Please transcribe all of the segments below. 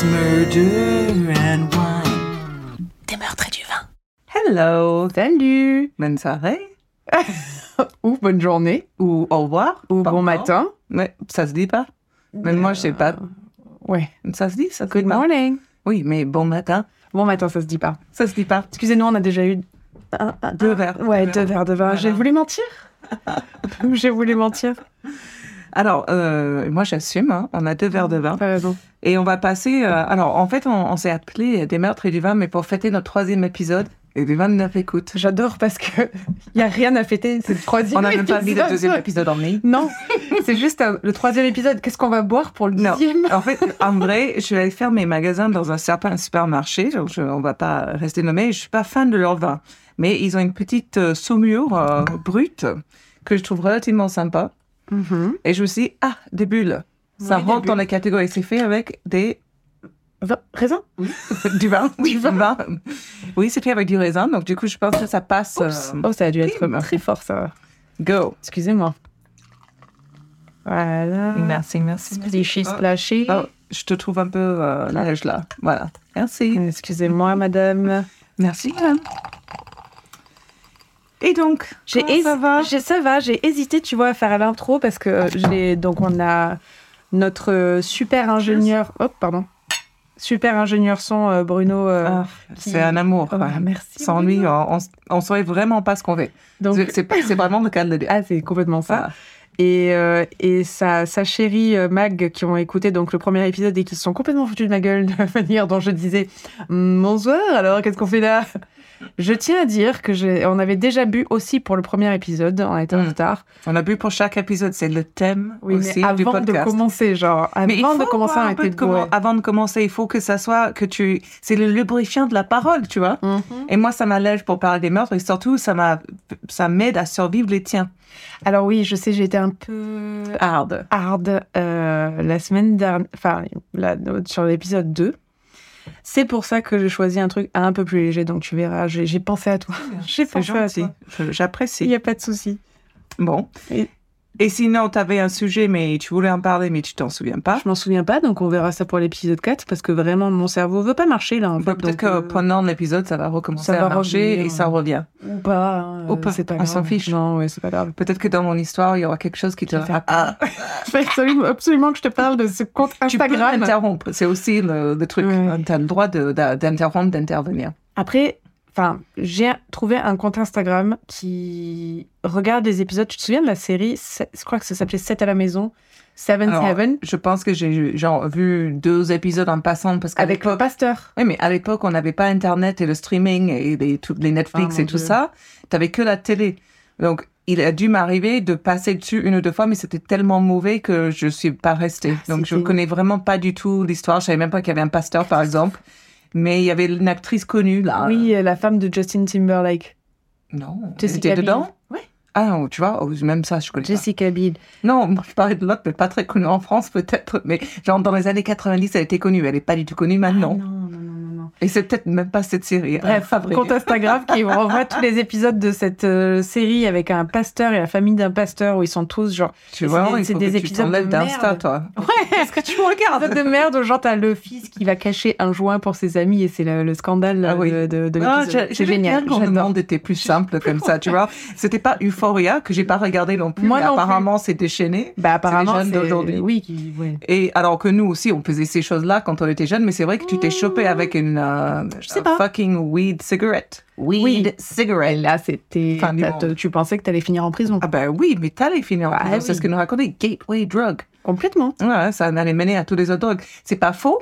It's murder and wine. Des meurtres et du vin. Hello, Salut bonne soirée, Ou bonne journée, ou au revoir, ou Pas bon matin. Ouais, ça se dit pas. Même moi, je sais pas. Ouais. Ça se dit, ça se Good dit pas. morning. Oui, mais bon matin, Bon matin, ça se dit pas. ça se dit pas. Excusez-nous, on a déjà eu un- un- Deux verres. Ouais, deux verres de vin. J'ai voulu mentir. J'ai voulu mentir. Alors, euh, moi, j'assume, hein, on a deux verres de vin. T'as raison. Et on va passer. euh, alors, en fait, on, on s'est appelé Des meurtres et du vin, mais pour fêter notre troisième épisode et des 29 écoutes. J'adore parce que il y a rien à fêter. C'est le troisième. On n'a même pas mis le deuxième épisode en ligne. Non, c'est juste un- le troisième épisode. Qu'est-ce qu'on va boire pour le Non. dixième En fait, en vrai, je vais aller faire mes magasins dans un certain supermarché. Donc, je, on va pas rester nommé. Je suis pas fan de leur vin, mais ils ont une petite euh, saumure euh, brute que je trouve relativement sympa. Mhm. Et je me suis dit, ah, des bulles. Ça des rentre dans la catégorie. C'est fait avec des Vin- Raisin du vin. Du vin. Oui, c'est fait avec du raisin. Donc, du coup, je pense que ça passe. euh, Oh, ça a dû être Prime. très fort, ça. go. Excusez-moi. Voilà. Merci, merci. Splashy, Ah. splashy. Oh, je te trouve un peu euh, large là. Voilà. Merci. Excusez-moi, madame. Merci, madame. Et donc, J'ai ça va j'ai- ça va, j'ai hésité, tu vois, à faire l'intro parce que euh, j'ai donc on a notre euh, super ingénieur, hop, pardon, super ingénieur son euh, Bruno. Ah, C'est un amour. Oh, merci. Sans Bruno. on, on, on saurait vraiment pas ce qu'on fait. Donc, C'est- C'est pas- c'est vraiment le cas de ah, c'est complètement ça. Voilà. Et, et sa, sa chérie Mag, qui ont écouté donc le premier épisode et qui se sont complètement foutus de ma gueule de la manière dont je disais bonsoir. Alors qu'est-ce qu'on fait là? Je tiens à dire que j'ai, on avait déjà bu aussi pour le premier épisode. On était en Mm. retard. On a bu pour chaque épisode, c'est le thème Oui, aussi mais du avant de commencer, genre Mais il avant de faut commencer, un peu de avant de commencer, il faut que ça soit que tu, c'est le lubrifiant de la parole, tu vois. Mhm. Et moi, ça m'allège pour parler des meurtres et surtout, ça m'a, ça m'aide à survivre les tiens. Alors oui, je sais, j'ai été un peu Hard. hard euh, la semaine dernière, enfin sur l'épisode 2. C'est pour ça que j'ai choisi un truc un peu plus léger, donc tu verras, j'ai pensé à toi. J'ai pensé à toi. Je- Il J'apprécie. n'y a pas de souci. Bon. Et- Et sinon, tu avais un sujet, mais tu voulais en parler, mais tu t'en souviens pas. Je m'en souviens pas, donc on verra ça pour l'épisode 4, parce que vraiment, mon cerveau veut pas marcher là. En fait, Peut-être que euh, pendant l'épisode, ça va recommencer ça à va marcher revenir. et ça revient. Ou pas. hein, Ou euh, pas. C'est pas On s'en fiche. Non, ouais, c'est pas grave. Peut-être que dans mon histoire, il y aura quelque chose qui te rappelle. Ah, absolument, absolument que je te parle de ce compte tu peux Instagram. interrompre. C'est aussi le, le truc. Ouais. Tu as le droit d'interrompre, d'intervenir. Après, enfin, j'ai trouvé un compte Instagram qui regarde les épisodes. Tu te souviens de la série Je crois que ça s'appelait 7 à la maison, Seventh Alors, Heaven, Je pense que j'ai genre vu deux épisodes en passant parce qu'à avec le pasteur. Oui, mais à l'époque, on n'avait pas Internet et le streaming et les, Netflix Ah, et tout ça. Tu n'avais que la télé. Donc, il a dû m'arriver de passer dessus une ou deux fois, mais c'était tellement mauvais que je suis pas restée. Donc, je c'était- connais vraiment pas du tout l'histoire. Je savais même pas qu'il y avait un pasteur, par exemple. Mais il y avait une actrice connue, là. Oui, la femme de Justin Timberlake. Non. Jessica C'était dedans? Biel. Ouais. Ah non, tu vois, oh, même ça, je connais pas. Jessica Biel. Non, je parlais de l'autre, mais pas très connue en France, peut-être. Mais genre, dans les années 90, elle était connue. Elle n'est pas du tout connue maintenant. Ah, non, non, non, Et c'est peut-être même pas cette série. Bref, à vrai compte. Instagram qui renvoie tous les épisodes de cette euh, série avec un pasteur et la famille d'un pasteur où ils sont tous genre Tu vois, c'est des- il c'est faut des que tu épisodes de t'enlèves d'Insta, toi. Ouais. Qu'est-ce que tu me regardes? De merde où genre t'as le fils qui va cacher un joint pour ses amis et c'est le, le scandale Ah oui. de, de, de Ah, c'est génial. bien quand le monde était plus simple comme ça, tu vois. C'était pas Euphoria, que j'ai pas regardé non plus, Moi mais non plus. apparemment c'est déchaîné. Bah apparemment c'est d'aujourd'hui. Oui, qui, ouais. Et alors que nous aussi, on faisait ces choses-là quand on était jeunes, mais c'est vrai que tu t'es chopé avec une Je sais pas. fucking weed cigarette. Weed. Et cigarette. là c'était Fin tu pensais que t'allais finir en prison. Ah ben oui, mais t'allais finir en Ah prison. C'est ce que nous racontait Gateway Drug. Complètement. Ouais, ça allait mener à tous les autres drogues. C'est pas faux.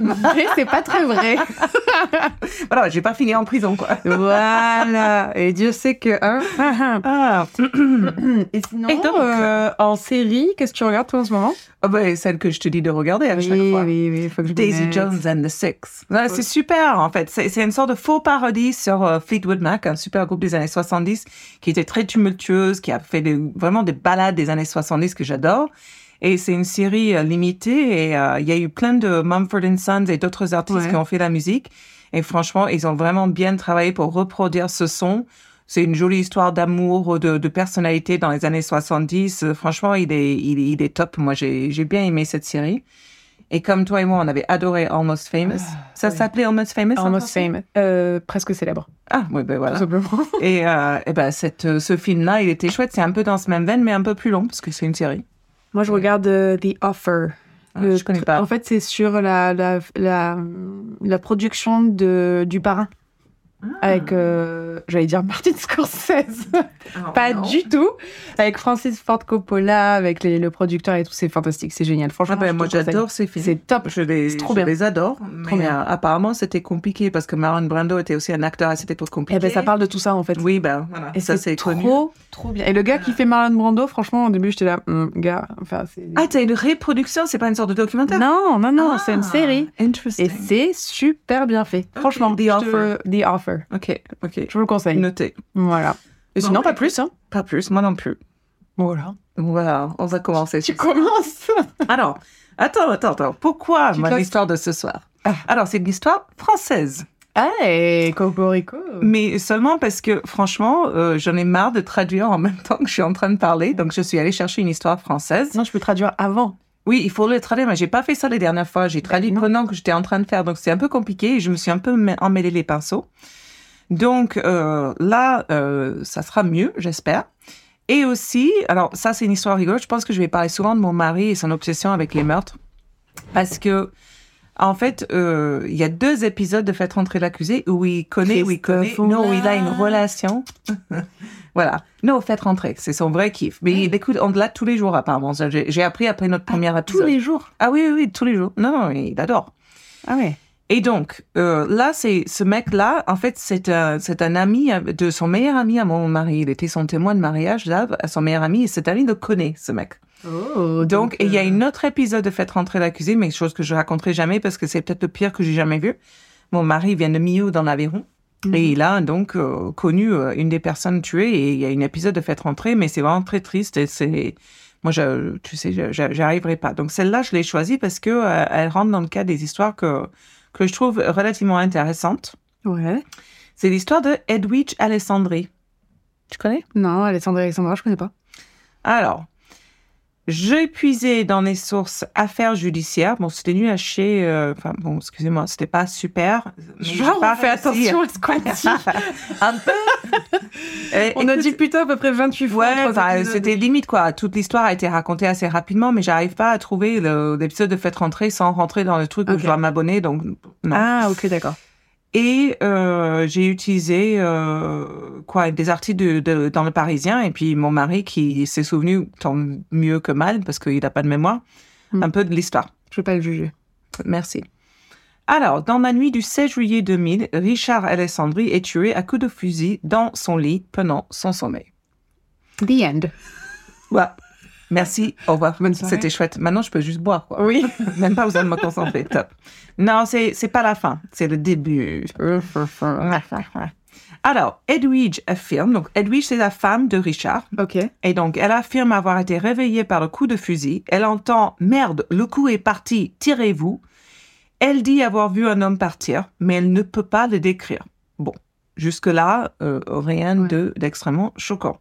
Mais c'est pas très vrai. Voilà, j'ai pas fini en prison, quoi. voilà. Et Dieu sait que hein. Ah, Et sinon Et donc euh, en série, qu'est-ce que tu regardes toi en ce moment? Ah ben, celle que je te dis de regarder à chaque fois. oui, oui, faut que je me Daisy. Jones and the Six. Ouais, C'est super, en fait. C'est c'est une sorte de faux parodie sur euh, Fleetwood Mac, un super groupe des années 70 qui était très tumultueuse, qui a fait des- vraiment des balades des années 70 que j'adore. Et c'est une série euh, limitée et euh, il y a eu plein de Mumford Sons et d'autres artistes Ouais. qui ont fait la musique. Et franchement, ils ont vraiment bien travaillé pour reproduire ce son. C'est une jolie histoire d'amour, de, de personnalité dans les années 70. Euh, Franchement, il est, il, est- il est top. Moi, j'ai j'ai bien aimé cette série. Et comme toi et moi, on avait adoré Almost Famous. ça oui. s'appelait Almost Famous Almost famous. Euh, presque célèbre, Ah, oui, ben voilà. tout simplement. Et, euh, et ben, cette, ce film-là, il était chouette. C'est un peu dans ce même veine, mais un peu plus long, parce que c'est une série. Moi, je regarde euh, The Offer. Ah, Le je connais pas. En fait, c'est sur la, la, la, la production de, du parrain. Ah. Avec, euh, j'allais dire Martin Scorsese. Pas Non. du tout. Avec Francis Ford Coppola, avec les- le producteur et tout. C'est fantastique, c'est génial. Franchement, Ah ben, moi, j'adore ces films. C'est top. Je les, trop je bien. les adore. Mais bien. euh, apparemment, c'était compliqué parce que Marlon Brando était aussi un acteur à cette époque compliqué. Eh ben, ça parle de tout ça, en fait. Oui, ben voilà. Et ça, c'est trop, connu. trop bien. Et le gars qui fait Marlon Brando, franchement, au début, j'étais là, Hum, gars, enfin, c'est. Ah, t'as une reproduction, c'est pas une sorte de documentaire? Non, non, non, Ah, c'est une série. Interesting. Et c'est super bien fait. Franchement, The Offer. The Offer. Ok, ok. Je vous le conseille. Noté. Voilà. Et sinon, pas plus, hein. Pas plus, moi non plus. Voilà. Voilà, on va commencer. Tu commences. Alors, attends, attends, attends. Pourquoi claques. histoire de ce soir Ah. Alors, c'est une histoire française. Hey, Cocorico. Mais seulement parce que, franchement, euh, j'en ai marre de traduire en même temps que je suis en train de parler. Donc, je suis allée chercher une histoire française. Non, je peux traduire avant. Oui, il faut le traduire, mais j'ai pas fait ça les dernières fois. J'ai traduit non. pendant que j'étais en train de faire. Donc, c'est un peu compliqué et je me suis un peu emmêlé les pinceaux. Donc, euh, là, euh, ça sera mieux, j'espère. Et aussi, alors, ça, c'est une histoire rigolote. Je pense que je vais parler souvent de mon mari et son obsession avec les meurtres. Parce que, en fait, euh, il y a deux épisodes de Faites rentrer l'accusé où il connaît, où il connaît, non, où il a une relation. voilà. Non, Faites rentrer, c'est son vrai kiff. Mais il écoute, on l'a tous les jours, apparemment. J'ai appris après notre premier Tous épisode. les jours. Ah oui, oui, oui, tous les jours. Non, non, il adore. Ah ouais. Et donc, euh, là, c'est ce mec-là, en fait, c'est un, c'est un ami de son meilleur ami à mon mari. Il était son témoin de mariage, là, à son meilleur ami, et cet ami le connaît, ce mec. Oh, Donc, et il y a euh, une autre épisode de Faites rentrer l'accusé, mais chose que je raconterai jamais parce que c'est peut-être le pire que j'ai jamais vu. Mon mari vient de Millau dans l'Aveyron. Mhm. Et il a donc euh, connu une des personnes tuées et il y a une épisode de Faites rentrer, mais c'est vraiment très triste et c'est, moi, je, tu sais, j'arriverai pas. Donc celle-là, je l'ai choisie parce que euh, elle rentre dans le cadre des histoires que que je trouve relativement intéressantes. Ouais. C'est l'histoire de Edwidge Alessandri. Tu connais? Non, Alessandra Alexandra, je connais pas. Alors, j'ai puisé dans les sources affaires judiciaires. Bon, c'était nul à chier. euh, Enfin, bon, excusez-moi, c'était pas super. Genre, on fait attention à ce qu'on dit. Un peu. On a écoute, dit putain à peu près 28 fois. Ouais, c'était limite quoi. Toute l'histoire a été racontée assez rapidement, mais j'arrive pas à trouver l'épisode de Faites rentrer sans rentrer dans le truc où je dois m'abonner. Donc, non. Ah, ok, d'accord. Et euh, j'ai utilisé euh, quoi des articles de, de- dans le Parisien et puis mon mari qui s'est souvenu tant mieux que mal parce qu'il n'a pas de mémoire Hmm. un peu de l'histoire. Je peux pas le juger. Merci. Alors, dans la nuit du 16 juillet 2000, Richard Alessandri est tué à coups de fusil dans son lit pendant son sommeil. The end. Ouais. Merci, au revoir. C'était chouette. Maintenant, je peux juste boire. Quoi. Oui. Même pas besoin de me concentrer. Top. Non, c'est pas la fin, c'est le début. Alors, Edwidge affirme, donc Edwidge c'est la femme de Richard, ok. et donc elle affirme avoir été réveillée par le coup de fusil. Elle entend merde, le coup est parti, tirez-vous. Elle dit avoir vu un homme partir, mais elle ne peut pas le décrire. Bon, jusque-là, euh, rien Ouais. de d'extrêmement choquant.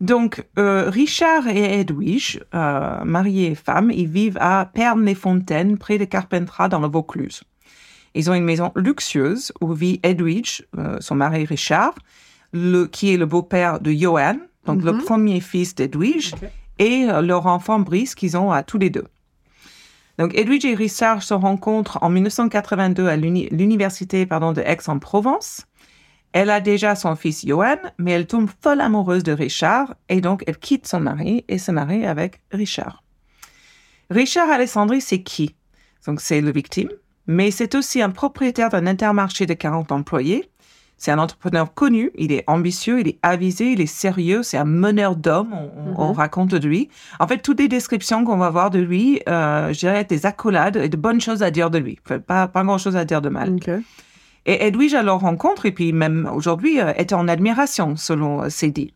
Donc, euh, Richard et Edwige, euh, mariés et femmes, ils vivent à Pernes-les-Fontaines, près de Carpentras, dans le Vaucluse. Ils ont une maison luxueuse où vit Edwige, son mari Richard, le, qui est le beau-père de Johan, donc le Mhm. premier fils d'Edwige, et leur enfant Brice qu'ils ont à tous les deux. Donc Edwige et Richard se rencontrent en 1982 à l'uni- l'université de Aix-en-Provence. Elle a déjà son fils Johan, mais elle tombe folle amoureuse de Richard et donc elle quitte son mari et se marie avec Richard. Richard Alessandri, c'est qui? Donc c'est le victime, mais c'est aussi un propriétaire d'un intermarché de 40 employés. C'est un entrepreneur connu, il est ambitieux, il est avisé, il est sérieux, c'est un meneur d'hommes, on, Mhm. raconte de lui. En fait, toutes les descriptions qu'on va voir de lui, euh, je dirais des accolades et de bonnes choses à dire de lui. Enfin, pas, pas grand-chose à dire de mal. Et Edwige, à leur rencontre, et puis même aujourd'hui, euh, était en admiration, selon euh, ses dits.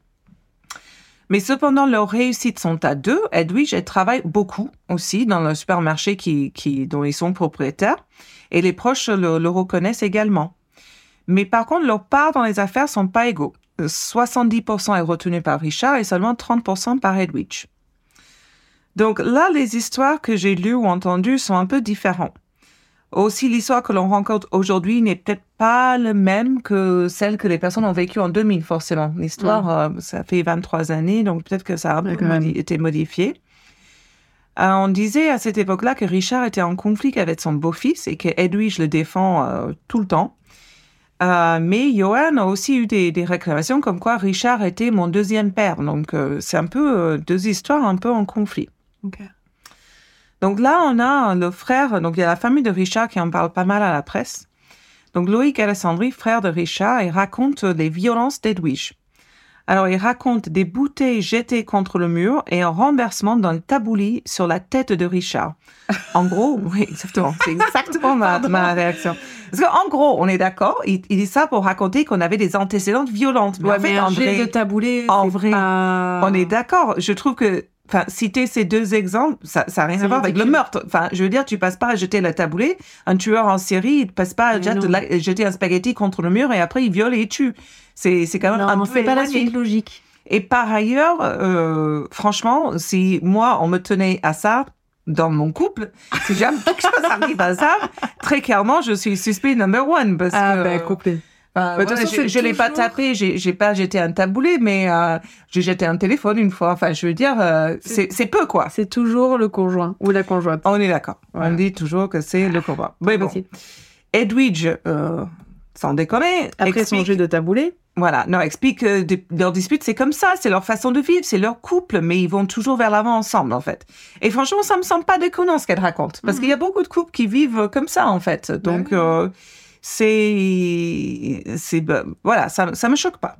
Mais cependant, leurs réussites sont à deux. Edwige, elle travaille beaucoup aussi dans le supermarché qui, qui, dont ils sont propriétaires. Et les proches le, le reconnaissent également. Mais par contre, leur part dans les affaires sont pas égaux. Euh, 70% est retenu par Richard et seulement 30% par Edwige. Donc là, les histoires que j'ai lues ou entendues sont un peu différentes. Aussi, l'histoire que l'on rencontre aujourd'hui n'est peut-être pas le même que celle que les personnes ont vécue en 2000, forcément. L'histoire, euh, ça fait 23 années, donc peut-être que ça a Ouais, modi- été modifié. Euh, on disait à cette époque-là que Richard était en conflit avec son beau-fils et que Edwige le défend euh, tout le temps. Euh, mais Johan a aussi eu des, des réclamations comme quoi Richard était mon deuxième père. Donc euh, c'est un peu euh, deux histoires un peu en conflit. Donc là, on a le frère, donc il y a la famille de Richard qui en parle pas mal à la presse. Donc Loïc Alessandri, frère de Richard, il raconte les violences d'Edwige. Alors il raconte des bouteilles jetées contre le mur et un renversement d'un tabouli sur la tête de Richard. En gros, oui, exactement. C'est exactement ma, ma réaction. Parce qu'en gros, on est d'accord, il, il dit ça pour raconter qu'on avait des antécédentes violentes. Mais Ouais, en fait, mais un en vrai- de taboulé, en vrai, pas- on est d'accord. Je trouve que, enfin, citer ces deux exemples, ça, n'a rien à voir avec le meurtre. Enfin, je veux dire, tu passes pas à jeter la taboulée. Un tueur en série, il passe pas à la- jeter un spaghetti contre le mur et après il viole et il tue. C'est, c'est quand même un peu pas la suite logique. Et par ailleurs, euh, franchement, si moi, on me tenait à ça dans mon couple, si jamais quelque chose arrive à ça, très clairement, je suis suspect number one. Parce Ah, que, ben, de toute voilà, façon, je, je l'ai pas tapé, j'ai j'ai pas jeté un taboulé, mais euh, j'ai jeté un téléphone une fois. Enfin, je veux dire, euh, c'est c'est peu quoi. C'est toujours le conjoint ou la conjointe. On est d'accord. Voilà. On dit toujours que c'est le combat. Mais bon. Edwidge, euh, sans déconner, Après son explique, jet de taboulé, voilà, non, explique que des- leur dispute, c'est comme ça, c'est leur façon de vivre, c'est leur couple, mais ils vont toujours vers l'avant ensemble, en fait. Et franchement, ça me semble pas déconnant ce qu'elle raconte, parce qu'il y a beaucoup de couples qui vivent comme ça, en fait. Donc, oui. euh, c'est, c'est, ben, voilà, ça, ça me choque pas.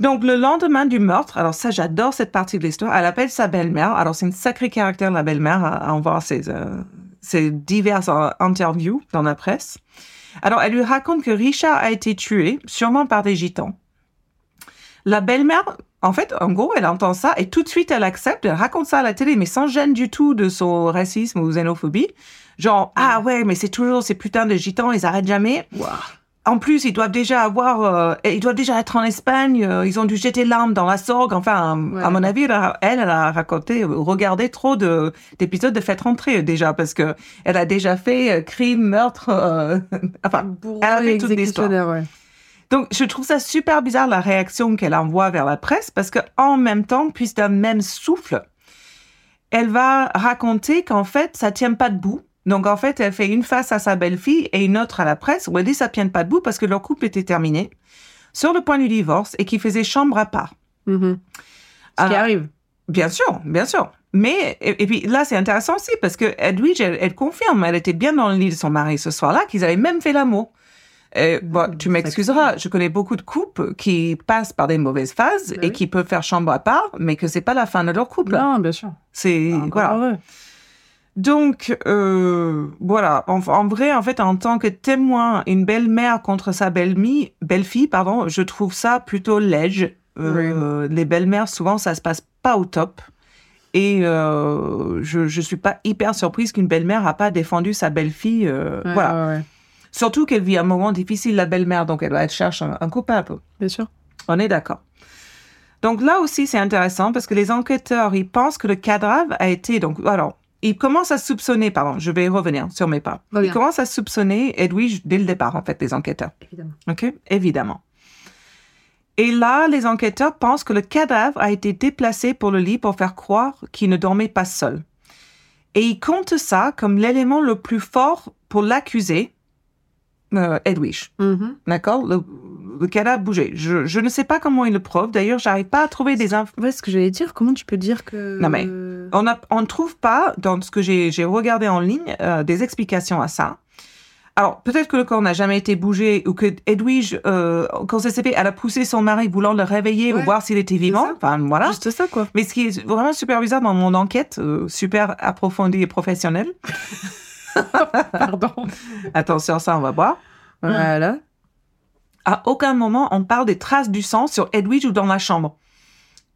Donc, le lendemain du meurtre, alors ça, j'adore cette partie de l'histoire, elle appelle sa belle-mère. Alors, c'est une sacrée caractère, la belle-mère, à, à en voir ses, euh, ses diverses euh, interviews dans la presse. Alors, elle lui raconte que Richard a été tué, sûrement par des gitans. La belle-mère, en fait, en gros, elle entend ça et tout de suite, elle accepte, elle raconte ça à la télé, mais sans gêne du tout de son racisme ou xénophobie. Genre, ah ouais, mais c'est toujours ces putains de gitans, ils arrêtent jamais. En plus, ils doivent déjà avoir, euh, ils doivent déjà être en Espagne, euh, ils ont dû jeter l'arme dans la sorgue. Enfin, Ouais. à mon avis, elle, a- elle, a raconté, regardé trop de, d'épisodes de Faites rentrer déjà, parce que elle a déjà fait euh, crime, meurtre, euh, enfin, elle a fait toute l'histoire. ouais. donc, je trouve ça super bizarre la réaction qu'elle envoie vers la presse parce que en même temps, puis d'un même souffle, elle va raconter qu'en fait, ça tient pas debout. Donc, en fait, elle fait une face à sa belle-fille et une autre à la presse où elle dit ça tient pas debout parce que leur couple était terminé sur le point du divorce et qu'ils faisaient chambre à part. Mhm. Ce qui Ah. arrive. Bien sûr, bien sûr. Mais, et, et puis là, c'est intéressant aussi parce que Edwige, elle, elle confirme, elle était bien dans le lit de son mari ce soir-là, qu'ils avaient même fait l'amour. Et, bon, tu m'excuseras, je connais beaucoup de couples qui passent par des mauvaises phases Bah et oui. qui peuvent faire chambre à part, mais que c'est pas la fin de leur couple. Non, bien sûr. C'est voilà. heureux. Donc euh, voilà, en, en vrai, en fait, en tant que témoin, une belle-mère contre sa belle-fille, belle-fille, pardon, je trouve ça plutôt léger. Euh, Les belles-mères, souvent, ça se passe pas au top. Et euh, je je suis pas hyper surprise qu'une belle-mère a pas défendu sa belle-fille. euh, Ouais, voilà. ouais, ouais. Surtout qu'elle vit un moment difficile, la belle-mère, donc elle, elle cherche un, un coupable. Bien sûr. On est d'accord. Donc là aussi, c'est intéressant parce que les enquêteurs, ils pensent que le cadavre a été... Donc, alors, ils commencent à soupçonner, pardon, je vais revenir sur mes pas. Bien. commencent à soupçonner Edwige dès le départ, en fait, les enquêteurs. Évidemment. OK? Évidemment. Et là, les enquêteurs pensent que le cadavre a été déplacé pour le lit pour faire croire qu'il ne dormait pas seul. Et ils comptent ça comme l'élément le plus fort pour l'accuser, euh, Edwige. Mhm. D'accord? Le, le cadavre bougeait. Je, je ne sais pas comment ils le prouvent. D'ailleurs, j'arrive pas à trouver des infos. Ouais, ce que j'allais dire, comment tu peux dire que. Non, mais- On a- on ne trouve pas, dans ce que j'ai regardé en ligne, euh, des explications à ça. Alors, peut-être que le corps n'a jamais été bougé ou que Edwige, euh, quand fait, elle a poussé son mari voulant le réveiller ou Ouais, voir s'il était vivant. Enfin, voilà. Juste ça, quoi. Mais ce qui est vraiment super bizarre dans mon enquête, euh, super approfondie et professionnelle, Pardon. attention, ça, on va voir. Voilà. À aucun moment on parle des traces du sang sur Edwige ou dans la chambre.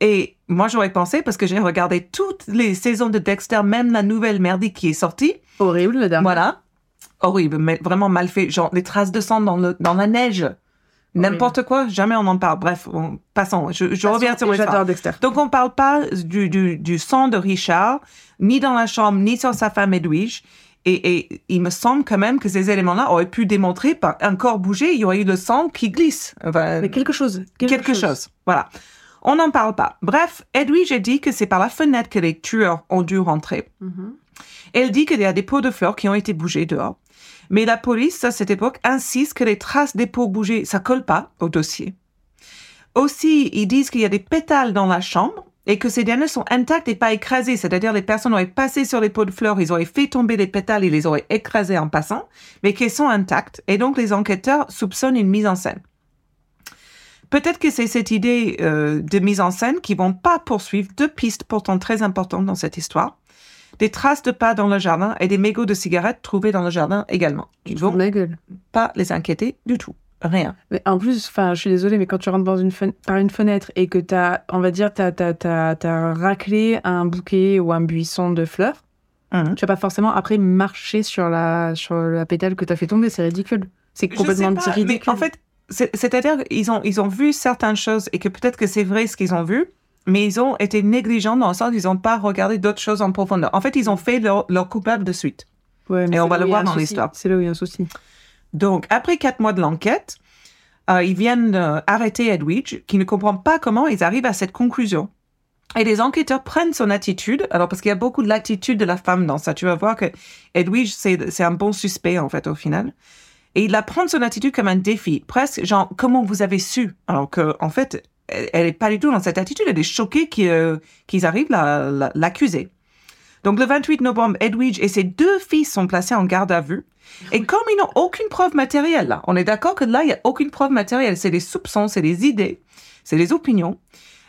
Et moi, j'aurais pensé, parce que j'ai regardé toutes les saisons de Dexter, même la nouvelle merdique qui est sortie. Horrible, la dernière. Voilà. Horrible, mais vraiment mal fait. Genre, des traces de sang dans, le, dans la neige. N'importe quoi, jamais on en parle. Bref, on- passons. Je, je reviens sur. J'adore Dexter. Donc, on parle pas du, du, du sang de Richard, ni dans la chambre, ni sur sa femme Edwige. Et, et il me semble quand même que ces éléments-là auraient pu démontrer par un corps bougé, il y aurait eu le sang qui glisse. Enfin, Mais quelque chose. quelque chose. Voilà. On n'en parle pas. Bref, Edwige a dit que c'est par la fenêtre que les tueurs ont dû rentrer. Mhm. Elle dit qu'il y a des pots de fleurs qui ont été bougés dehors. Mais la police, à cette époque, insiste que les traces des pots bougés, ça colle pas au dossier. Aussi, ils disent qu'il y a des pétales dans la chambre et que ces derniers sont intacts et pas écrasés. C'est-à-dire, les personnes auraient passé sur les pots de fleurs, ils auraient fait tomber les pétales, ils les auraient écrasés en passant, mais qu'ils sont intacts. Et donc, les enquêteurs soupçonnent une mise en scène. Peut-être que c'est cette idée euh, de mise en scène qui vont pas poursuivre deux pistes pourtant très importantes dans cette histoire. Des traces de pas dans le jardin et des mégots de cigarettes trouvés dans le jardin également. Ils vont gueule. pas les inquiéter du tout. Rien. Mais en plus, enfin, je suis désolée, mais quand tu rentres dans une fen- par une fenêtre et que t'as, on va dire, t'as, t'as, t'as, t'as raclé un bouquet ou un buisson de fleurs, Mhm. tu vas pas forcément après marcher sur la, sur la pétale que t'as fait tomber. C'est ridicule. C'est complètement Je sais pas, ridicule. Mais en fait, c'est- c'est-à-dire qu'ils ont, ils ont vu certaines choses et que peut-être que c'est vrai ce qu'ils ont vu, mais ils ont été négligents dans le sens qu'ils n'ont pas regardé d'autres choses en profondeur. En fait, ils ont fait leur, leur coupable de suite. Ouais, mais et on va le voir dans l'histoire. C'est là où il y a un souci. Donc, après quatre mois de l'enquête, euh, ils viennent euh, arrêter Edwidge, qui ne comprend pas comment ils arrivent à cette conclusion. Et les enquêteurs prennent son attitude, alors parce qu'il y a beaucoup de l'attitude de la femme dans ça. Tu vas voir que Edwidge, c'est c'est un bon suspect, en fait, au final. Et il la prend son attitude comme un défi, presque genre, comment vous avez su? Alors que, en fait, elle est pas du tout dans cette attitude, elle est choquée qu'ils euh, qu'ils arrivent à la- l'accuser. Donc, le 28 novembre, Edwidge et ses deux fils sont placés en garde à vue. Et comme ils n'ont aucune preuve matérielle, là, on est d'accord que là, il n'y a aucune preuve matérielle. C'est des soupçons, c'est des idées, c'est des opinions.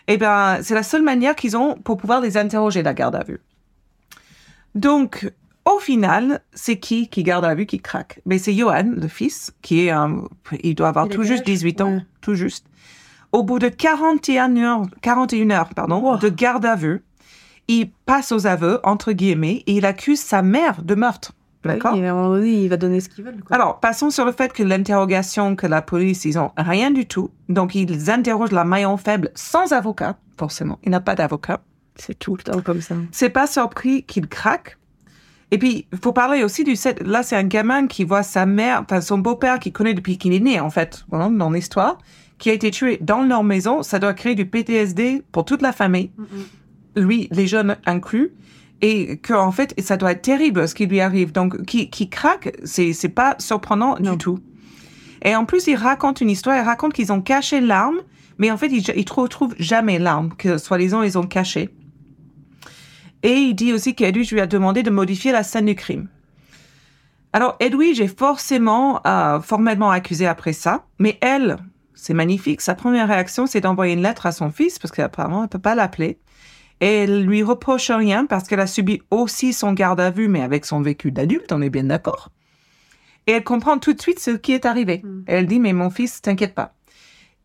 Eh bien, c'est la seule manière qu'ils ont pour pouvoir les interroger, la garde à vue. Donc, au final, c'est qui qui garde à vue, qui craque? Mais c'est Johan, le fils, qui est un... Il doit avoir Il tout juste âge 18 ans, Ouais. tout juste. Au bout de 41 heures, 41 heures pardon, Wow. de garde à vue, il passe aux aveux, entre guillemets, et il accuse sa mère de meurtre. D'accord? Oui, et à un moment donné, il va donner ce qu'ils veulent. quoi. alors, passons sur le fait que l'interrogation, que la police, ils ont rien du tout. Donc, ils interrogent la maillon faible sans avocat, forcément. Il n'a pas d'avocat. C'est tout le temps comme ça. C'est pas surpris qu'il craque. Et puis, il faut parler aussi du fait, là, c'est un gamin qui voit sa mère, enfin, son beau-père qu'il connaît depuis qu'il est né, en fait, dans l'histoire, qui a été tué dans leur maison. Ça doit créer du PTSD pour toute la famille, lui, les jeunes inclus. Et que, en fait, ça doit être terrible ce qui lui arrive. Donc, qui, qui craque, c'est, c'est pas surprenant Non. du tout. Et en plus, il raconte une histoire, il raconte qu'ils ont caché l'arme, mais en fait, ils ne retrouvent jamais l'arme que, soi-disant, ils ont cachée. Et il dit aussi qu'Edwige lui a demandé de modifier la scène du crime. Alors, Edwige est forcément euh, formellement accusée après ça, mais elle, c'est magnifique. Sa première réaction, c'est d'envoyer une lettre à son fils, parce qu'apparemment, elle ne peut pas l'appeler. Et elle lui reproche rien parce qu'elle a subi aussi son garde à vue, mais avec son vécu d'adulte, on est bien d'accord. Et elle comprend tout de suite ce qui est arrivé. Mm. Elle dit, mais mon fils, t'inquiète pas.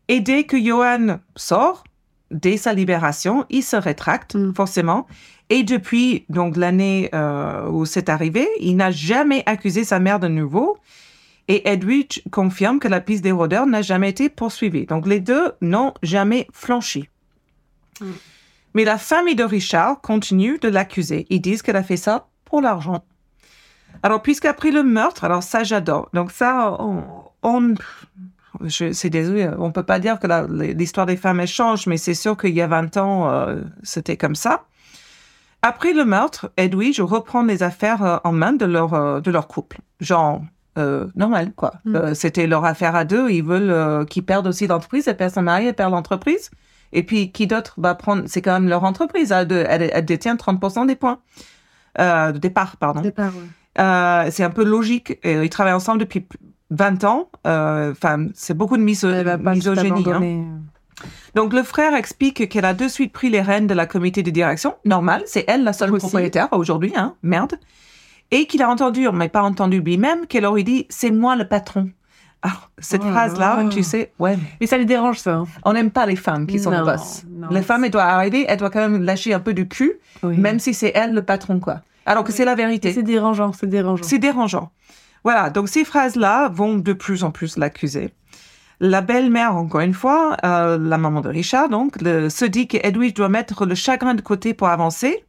Et dès que Johan sort, dès sa libération, il se rétracte, Mm. forcément. Et depuis donc l'année euh, où c'est arrivé, il n'a jamais accusé sa mère de nouveau. Et Edwidge confirme que la piste des rôdeurs n'a jamais été poursuivie. Donc les deux n'ont jamais flanchi. Mm. Mais la famille de Richard continue de l'accuser. Ils disent qu'elle a fait ça pour l'argent. Alors, puisqu'après le meurtre, alors ça j'adore. Donc ça, on, on c'est désolé, on peut pas dire que l'histoire des femmes elle change, mais c'est sûr qu'il y a 20 ans, euh, c'était comme ça. Après le meurtre, Edwige reprend les affaires euh, en main de leur, euh, de leur couple. Genre, euh, normal, quoi. Mm. Euh, c'était leur affaire à deux. Ils veulent euh, qu'ils perdent aussi l'entreprise. Elle perd son mari, elle perd l'entreprise. Et puis, qui d'autre va prendre C'est quand même leur entreprise. Elle, elle détient 30% des points. De départ, pardon. Départ, ouais. C'est un peu logique. Et ils travaillent ensemble depuis p- 20 ans. Enfin, c'est beaucoup de miso- hein. Donc, le frère explique qu'elle a de suite pris les rênes de la comité de direction. Normal, c'est elle la seule Aussi. propriétaire aujourd'hui, hein. Merde. Et qu'il a entendu, mais pas entendu lui-même, qu'elle aurait dit c'est moi le patron. Alors, cette Oh là phrase-là, là. tu sais, ouais, mais ça les dérange, ça. hein. on n'aime pas les femmes qui sont Non, boss. non, les femmes, elles doivent arriver, elles doivent quand même lâcher un peu du cul, Oui. même si c'est elle le patron, quoi. Alors que c'est la vérité. C'est dérangeant, c'est dérangeant. C'est dérangeant. Voilà, donc ces phrases-là vont de plus en plus l'accuser. La belle-mère, encore une fois, euh, la maman de Richard, donc, le- se dit qu'Edwige doit mettre le chagrin de côté pour avancer.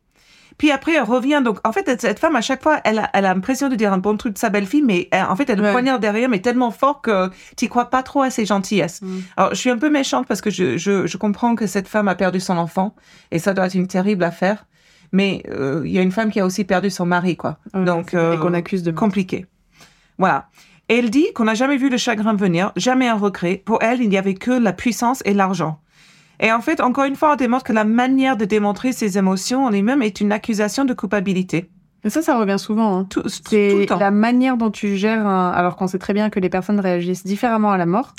Puis après, elle revient. Donc, en fait, cette femme, à chaque fois, elle a, elle a l'impression de dire un bon truc de sa belle-fille, mais elle- en fait, elle le Ouais. poignarde derrière, mais tellement fort que tu crois pas trop à ses gentillesses. Mm. Alors, je suis un peu méchante parce que je, je, je comprends que cette femme a perdu son enfant et ça doit être une terrible affaire. Mais euh, il y a une femme qui a aussi perdu son mari, quoi. Ouais, Donc, euh, qu'on accuse de compliqué. Voilà. Et elle dit qu'on n'a jamais vu le chagrin venir, jamais un regret. Pour elle, il n'y avait que la puissance et l'argent. Et en fait, encore une fois, on démontre que la manière de démontrer ses émotions en lui-même est une accusation de culpabilité. Et ça, ça revient souvent. hein. Tout, tout le C'est temps. la manière dont tu gères, un- alors qu'on sait très bien que les personnes réagissent différemment à la mort.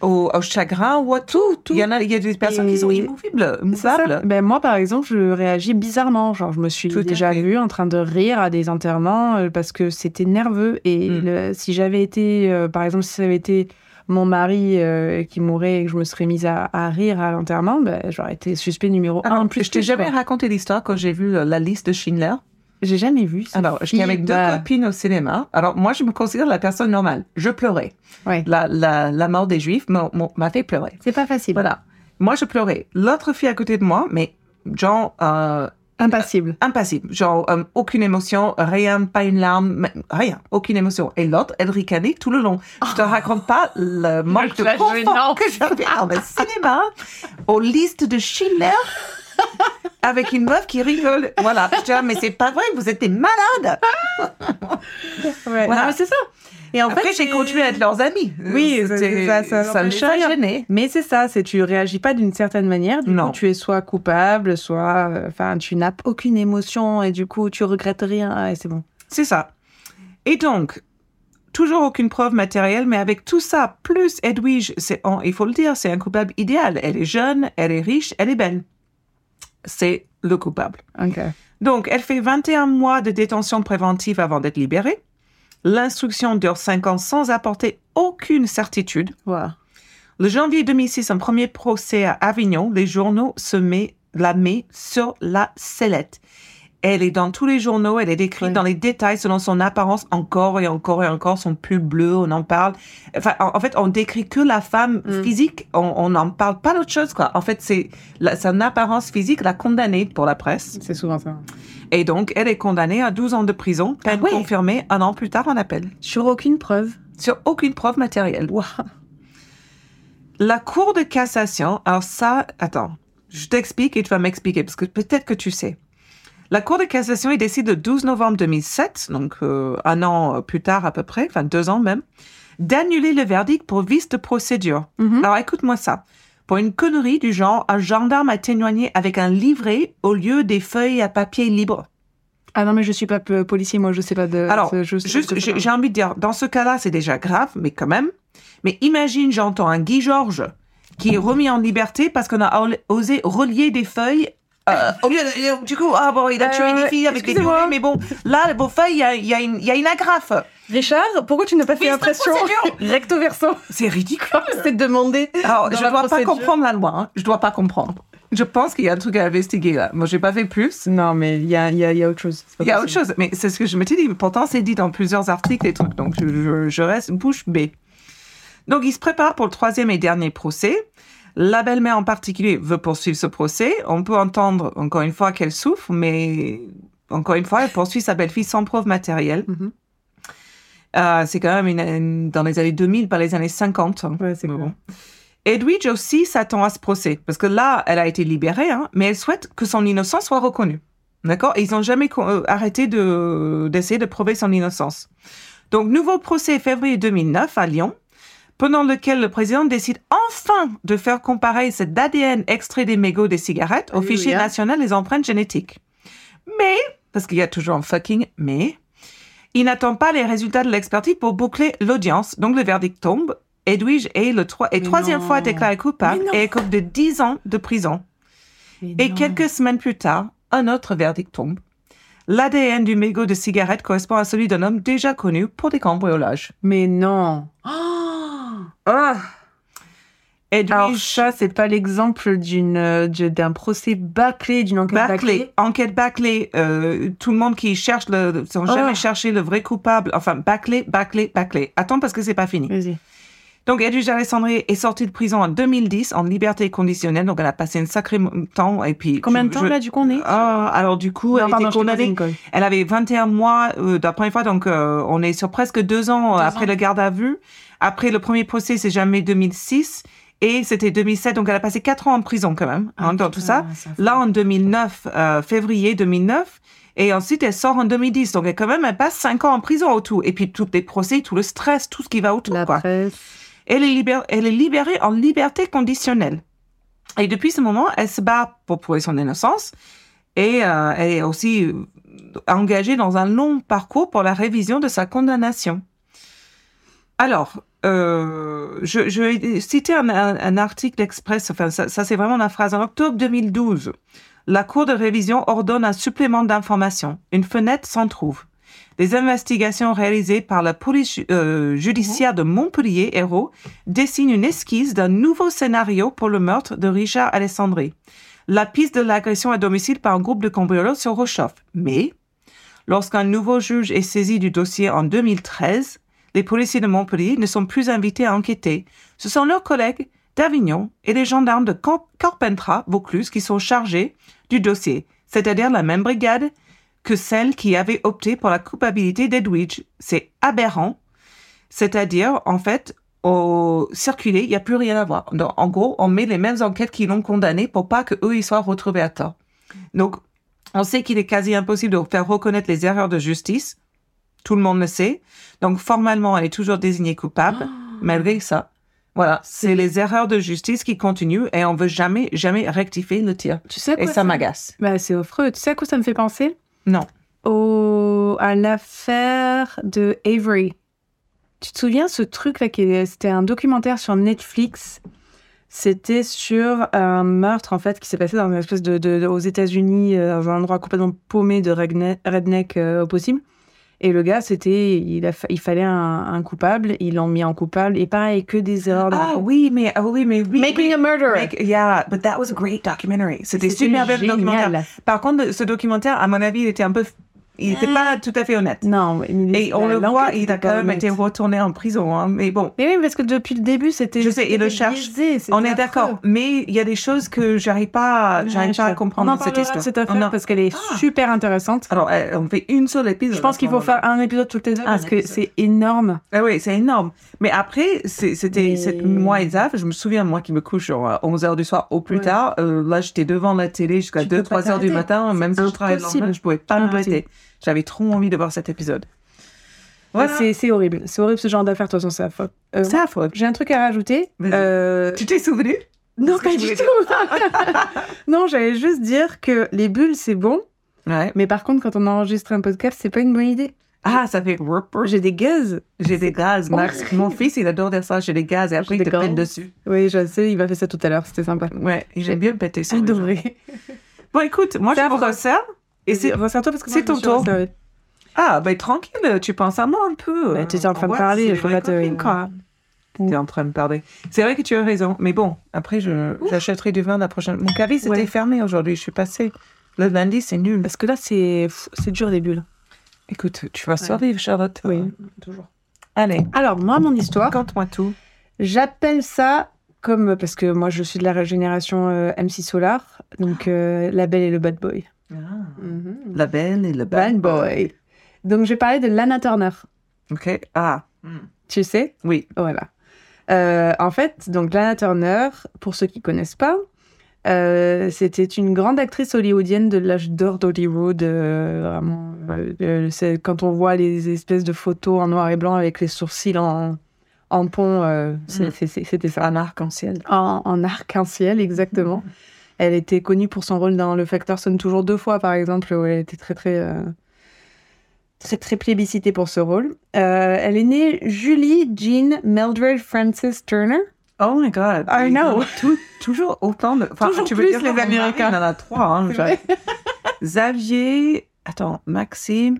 Au, au chagrin ou à tout. tout. Il y en a, il y a des personnes qui sont ça. immovables. Ben, moi, par exemple, je réagis bizarrement. Genre, je me suis Tout déjà vue en train de rire à des enterrements euh, parce que c'était nerveux. Et Mm. le- si j'avais été, euh, par exemple, si ça avait été mon mari euh, qui mourait et que je me serais mise à, à rire à l'enterrement, ben, j'aurais été suspect numéro un. Alors, plus je t'ai jamais quoi. raconté l'histoire quand j'ai vu la liste de Schindler. J'ai jamais vu. ça. Alors, j'étais avec deux copines au cinéma. Alors, moi, je me considère la personne normale. Je pleurais. Ouais. La, la, la mort des Juifs m'a fait pleurer. C'est pas facile. Voilà. Moi, je pleurais. L'autre fille à côté de moi, mais genre euh, Impassible. impassible. Genre euh, aucune émotion, rien, pas une larme, rien. Aucune émotion. Et l'autre, elle ricanait tout le long. Je te raconte pas le manque de clash confort que j'avais le cinéma, aux listes de Schindler. Avec une meuf qui rigole. Voilà. Je dis, ah, mais c'est pas vrai, vous êtes des malades. Ouais. Voilà. Non, mais c'est ça. Et en Après, fait, j'ai continué à être leurs amis. Oui, c'est- ça- ça ça me gênait. Mais c'est ça, c'est tu réagis pas d'une certaine manière. Du Non. coup, tu es soit coupable, soit, euh, enfin, tu n'as aucune émotion et du coup, tu regrettes rien et c'est bon. C'est ça. Et donc, toujours aucune preuve matérielle, mais avec tout ça, plus Edwige, c'est, il faut le dire, c'est un coupable idéal. Elle est jeune, elle est riche, elle est belle. C'est le coupable. Donc, elle fait 21 mois de détention préventive avant d'être libérée. L'instruction dure 5 ans sans apporter aucune certitude. Wow. Le janvier 2006, un premier procès à Avignon, les journaux se met, la met sur la sellette. Elle est dans tous les journaux, elle est décrite Ouais. dans les détails selon son apparence encore et encore et encore, son plus bleu, on en parle. Enfin, en, en fait, on décrit que la femme Mm. physique, on n'en parle pas d'autre chose, quoi. En fait, c'est son apparence physique l'a condamnée pour la presse. C'est souvent ça. Et donc, elle est condamnée à 12 ans de prison, peine Ah ouais. confirmée un an plus tard en appel, Sur aucune preuve. sur aucune preuve matérielle. Wow. La Cour de cassation, alors ça, attends, je t'explique et tu vas m'expliquer, parce que peut-être que tu sais. La Cour de cassation, il décide le 12 novembre 2007, donc euh, un an plus tard à peu près, enfin deux ans même, d'annuler le verdict pour vice de procédure. Mhm. Alors écoute-moi ça. Pour une connerie du genre, un gendarme a témoigné avec un livret au lieu des feuilles à papier libre. Ah non, mais je suis pas policier, moi, je sais pas de. Alors, je Juste, j'ai envie de dire, dans ce cas-là, c'est déjà grave, mais quand même. Mais imagine, j'entends un Guy Georges qui est remis en liberté parce qu'on a osé relier des feuilles. Euh, au lieu de- du coup, ah bon, il a tué Euh, une fille avec des excusez-moi. violets, mais bon, là, vos feuilles, il y a, il y a une, il y a une agrafe. Richard, pourquoi tu n'as pas fait impression recto verso C'est ridicule. C'est demandé. Alors, je la dois pas comprendre la loi. hein. Je dois pas comprendre. Je pense qu'il y a un truc à investiguer là. Moi, j'ai pas fait plus. Non, mais il y a, il y, a, il y a autre chose. Il y a autre chose, mais c'est ce que je m'étais dit. Pourtant, c'est dit dans plusieurs articles et trucs, donc je, je- je reste bouche bée. Donc, il se prépare pour le troisième et dernier procès. La belle-mère en particulier veut poursuivre ce procès. On peut entendre encore une fois qu'elle souffre, mais encore une fois, elle poursuit sa belle-fille sans preuve matérielle. Mhm. Euh, c'est quand même une- une- dans les années 2000, pas les années 50. hein. Ouais, c'est Mais cool. bon. Edwidge aussi s'attend à ce procès, parce que là, elle a été libérée, hein, mais elle souhaite que son innocence soit reconnue. D'accord? Ils n'ont jamais euh, arrêté de- d'essayer de prouver son innocence. Donc, nouveau procès février 2009 à Lyon, pendant lequel le président décide enfin de faire comparer cet ADN extrait des mégots des cigarettes au Alléluia. fichier national des empreintes génétiques. Mais, parce qu'il y a toujours un fucking mais, il n'attend pas les résultats de l'expertise pour boucler l'audience. Donc, le verdict tombe. Edwige est le trois- et troisième non. fois déclaré coupable et écope de 10 ans de prison. Mais Et non. quelques semaines plus tard, un autre verdict tombe. L'ADN du mégot de cigarette correspond à celui d'un homme déjà connu pour des cambriolages. Mais non. Oh Ah Alors Edwige ça, c'est pas l'exemple d'une euh, d'un procès bâclé, d'une enquête bâclée. enquête Backley, euh, tout le monde qui cherche le, sans jamais Ah. chercher le vrai coupable. Enfin, Backley, Backley, Backley. Attends parce que c'est pas fini. Vas-y. Donc, Edwige Alessandri est sortie de prison en 2010 en liberté conditionnelle. Donc, elle a passé un sacré temps. Et puis, Combien de temps, je- là, du coup, on est Ah, alors, du coup, Non, elle pardon, était condamnée. Elle avait 21 mois euh, la première fois, donc euh, on est sur presque deux ans euh, Deux après ans. le garde à vue. Après le premier procès, c'est jamais 2006 et c'était 2007, donc elle a passé quatre ans en prison quand même hein, dans tout ça. Là, en 2009, euh, février 2009, et ensuite elle sort en 2010, donc elle quand même elle passe cinq ans en prison au tout. Et puis tous les procès, tout le stress, tout ce qui va autour, La quoi. presse. Elle est, libérée, en liberté conditionnelle. Et depuis ce moment, elle se bat pour prouver son innocence. Et euh, elle est aussi euh, engagée dans un long parcours pour la révision de sa condamnation. Alors, euh, je, vais citer un, article express, enfin ça, ça, c'est vraiment la phrase. En octobre 2012, la Cour de révision ordonne un supplément d'information. Une fenêtre s'en trouve. Les investigations réalisées par la police euh, judiciaire de Montpellier, Hérault, dessinent une esquisse d'un nouveau scénario pour le meurtre de Richard Alessandri. La piste de l'agression à domicile par un groupe de cambrioleurs se rechauffe. Mais, lorsqu'un nouveau juge est saisi du dossier en 2013, les policiers de Montpellier ne sont plus invités à enquêter. Ce sont leurs collègues d'Avignon et les gendarmes de Cor- Carpentras, Vaucluse, qui sont chargés du dossier, c'est-à-dire la même brigade que celle qui avait opté pour la culpabilité d'Edwidge. C'est aberrant. C'est-à-dire, en fait, au circuler, il n'y a plus rien à voir. Donc, en gros, on met les mêmes enquêtes qui l'ont condamné pour pas que eux ils soient retrouvés à tort. Donc, on sait qu'il est quasi impossible de faire reconnaître les erreurs de justice. Tout le monde le sait. Donc, formellement, elle est toujours désignée coupable, malgré ça. Voilà, c'est les erreurs de justice qui continuent et on veut jamais, jamais rectifier le tir. Tu sais à Et quoi ça m'agace. Bah, c'est affreux. Tu sais à quoi ça me fait penser? Non. Au... À l'affaire de Avery. Tu te souviens ce truc là qui C'était un documentaire sur Netflix? C'était sur un meurtre en fait qui s'est passé dans une espèce de, de- aux États-Unis, euh, dans un endroit complètement paumé de redneck, redneck euh, possible. Et le gars, c'était, il, a il fallait un, un coupable, ils l'ont mis en coupable. Et pareil, que des erreurs. Ah de- oui, mais, ah oui, mais oui. Making a murderer. Make- yeah, but that was a great documentary. C'était super bien génial. documentaire. Par contre, ce documentaire, à mon avis, il était un peu, il n'était pas tout à fait honnête. Non, mais Et on le voit, il a quand même été retourné en prison. hein. Mais bon, Mais oui, parce que depuis le début, c'était. Je sais, il le cherche. on est d'accord. Mais il y a des choses que j'arrive pas, j'arrive pas à comprendre de cette histoire. cette affaire Non. parce qu'elle est Ah. super intéressante. Alors, on fait une seule épisode. Je pense qu'il faut faire un épisode toutes les deux Un parce que c'est énorme. Ah oui, c'est énorme. Mais après, c'était Mais- moi et Zaf, je me souviens, moi qui me couche genre 11 heures du soir au plus Ouais. tard, euh, là j'étais devant la télé jusqu'à Tu peux 2-3 pas heures du matin, même si je travaillais le lendemain, je pouvais pas me prêter. J'avais trop envie de voir cet épisode. Voilà. C'est c'est horrible. C'est horrible ce genre d'affaire, de toute façon, c'est affreux. Euh, C'est affreux. J'ai un truc à rajouter. Euh, Tu t'es souvenu? Non, pas du tout. non, j'allais juste dire que les bulles, c'est bon. Ouais. Mais par contre, quand on enregistre un podcast, c'est pas une bonne idée. Ah, ça fait... J'ai des gaz. J'ai des gaz, Max. horrible. Mon fils, il adore dire ça. J'ai des gaz et après, il te pète dessus. Oui, je sais, il m'a fait ça tout à l'heure. C'était sympa. Ouais, j'aime bien péter gens. Adoré. Bon, écoute, moi, je vous resserre. Et c'est... Resserre-toi parce que c'est ton tour. Ah, ben tranquille, tu penses à moi un peu. Bah, t'étais en train de parler, je peux vrai pas te- copine, quoi. T'es en train de parler. C'est vrai que tu as raison, mais bon, après, je, j'achèterai du vin la prochaine. Mon caviste était Ouais. fermé aujourd'hui, je suis passée. Le lundi, c'est nul. Parce que là, c'est dur des bulles. Écoute, tu vas survivre, Charlotte. toujours. Allez, Alors, moi, mon histoire, raconte-moi tout. j'appelle ça comme. Parce que moi, je suis de la génération euh, MC Solar, donc euh, La Belle et le Bad Boy. La belle et le Bad Boy. Donc, je vais parler de Lana Turner. Ok. Ah. Tu sais? Oui. Voilà. Euh, en fait, donc Lana Turner, pour ceux qui connaissent pas, euh, c'était une grande actrice hollywoodienne de l'âge d'or d'Hollywood. euh, vraiment, euh, euh, c'est quand on voit les espèces de photos en noir et blanc avec les sourcils en, en pont, euh, Mm. c'est- c'était ça. Un arc-en-ciel. En, en arc-en-ciel, exactement. Elle était connue pour son rôle dans Le Facteur sonne toujours deux fois, par exemple, où elle était très très euh, très très plébiscitée pour ce rôle. Euh, elle est née Julie Jean Mildred Frances Turner. Oh my god. I know. tout- toujours autant de. Enfin, Toujours tu veux plus dire les Américains. Il en a trois. Hein. Xavier. Attends, Maxime.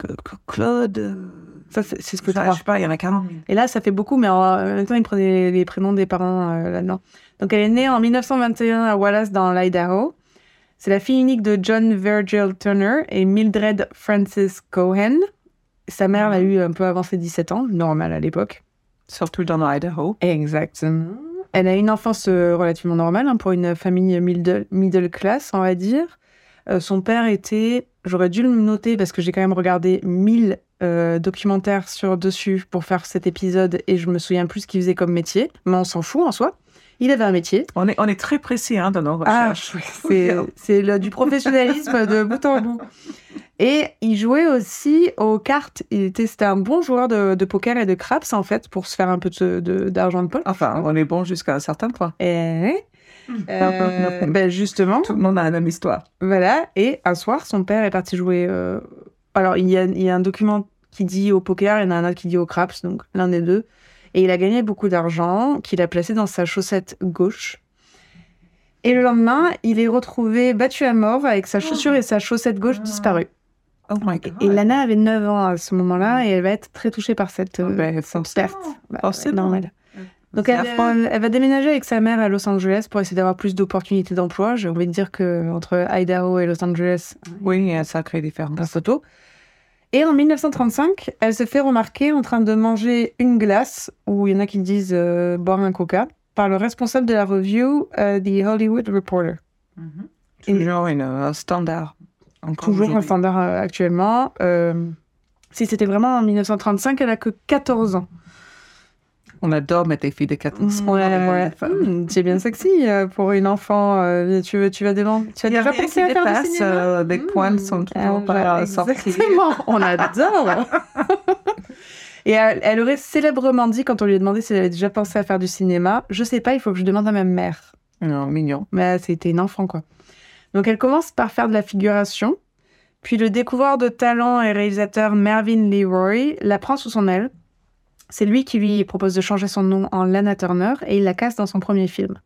Cl- Cl- Claude. Ça, c'est ce que Je je crois. sais pas, il y en a 40 000. Et là, ça fait beaucoup, mais en en même temps, ils prenaient les prénoms des parents euh, là-dedans. Donc, elle est née en 1921 à Wallace, dans l'Idaho. C'est la fille unique de John Virgil Turner et Mildred Frances Cohen. Sa mère l'a eu un peu avant ses 17 ans, normal à l'époque. Surtout dans l'Idaho. Exactement. Elle a une enfance euh, relativement normale hein, pour une famille middle, middle class, on va dire. Euh, son père était, j'aurais dû le noter parce que j'ai quand même regardé 1000 euh, documentaires sur dessus pour faire cet épisode et je me souviens plus ce qu'il faisait comme métier, mais on s'en fout en soi. Il avait un métier. On est, on est très précis hein, dans nos Ah, recherches. c'est c'est le- du professionnalisme de bout en bout. Et il jouait aussi aux cartes. Il était, c'était un bon joueur de, de poker et de craps, en fait, pour se faire un peu de- de- d'argent de, poche. Enfin, on est bon jusqu'à un certain point. Et, euh, ben justement, Tout le monde a la même histoire. voilà. Et un soir, son père est parti jouer. euh, Alors, il y, a, il y a un document qui dit au poker, il y en a un autre qui dit au craps, donc l'un des deux. Et il a gagné beaucoup d'argent qu'il a placé dans sa chaussette gauche. Et le lendemain, il est retrouvé battu à mort avec sa chaussure et sa chaussette gauche disparues. Oh my God. Et Lana avait 9 ans à ce moment-là et elle va être très touchée par cette cette forcément. perte. Bah, ouais, normal. Donc elle, affreux. elle- elle va déménager avec sa mère à Los Angeles pour essayer d'avoir plus d'opportunités d'emploi. J'ai envie de dire que entre Idaho et Los Angeles, Oui, il y a une sacrée différence. photo. Et en 1935, elle se fait remarquer en train de manger une glace, ou il y en a qui disent euh, boire un coca, par le responsable de la review euh, The Hollywood Reporter. Toujours une, un standard. Toujours un standard euh, actuellement. Euh, si c'était vraiment en 1935, elle a que 14 ans. On adore mettre les filles de 14 ans. Ouais. Mmh, c'est bien sexy euh, pour une enfant. euh, tu, veux- tu vas devant. Tu as déjà pensé à faire dépasse, cinéma euh, Mmh. poils sont pas sortis. On adore. Et elle, elle aurait célèbrement dit, quand on lui a demandé si elle avait déjà pensé à faire du cinéma, je sais pas, il faut que je demande à ma mère. Non, mignon. Mais c'était une enfant, quoi. Donc elle commence par faire de la figuration, puis le découvreur de talent et réalisateur Mervyn Leroy la prend sous son aile. C'est lui qui lui propose de changer son nom en Lana Turner et il la casse dans son premier film.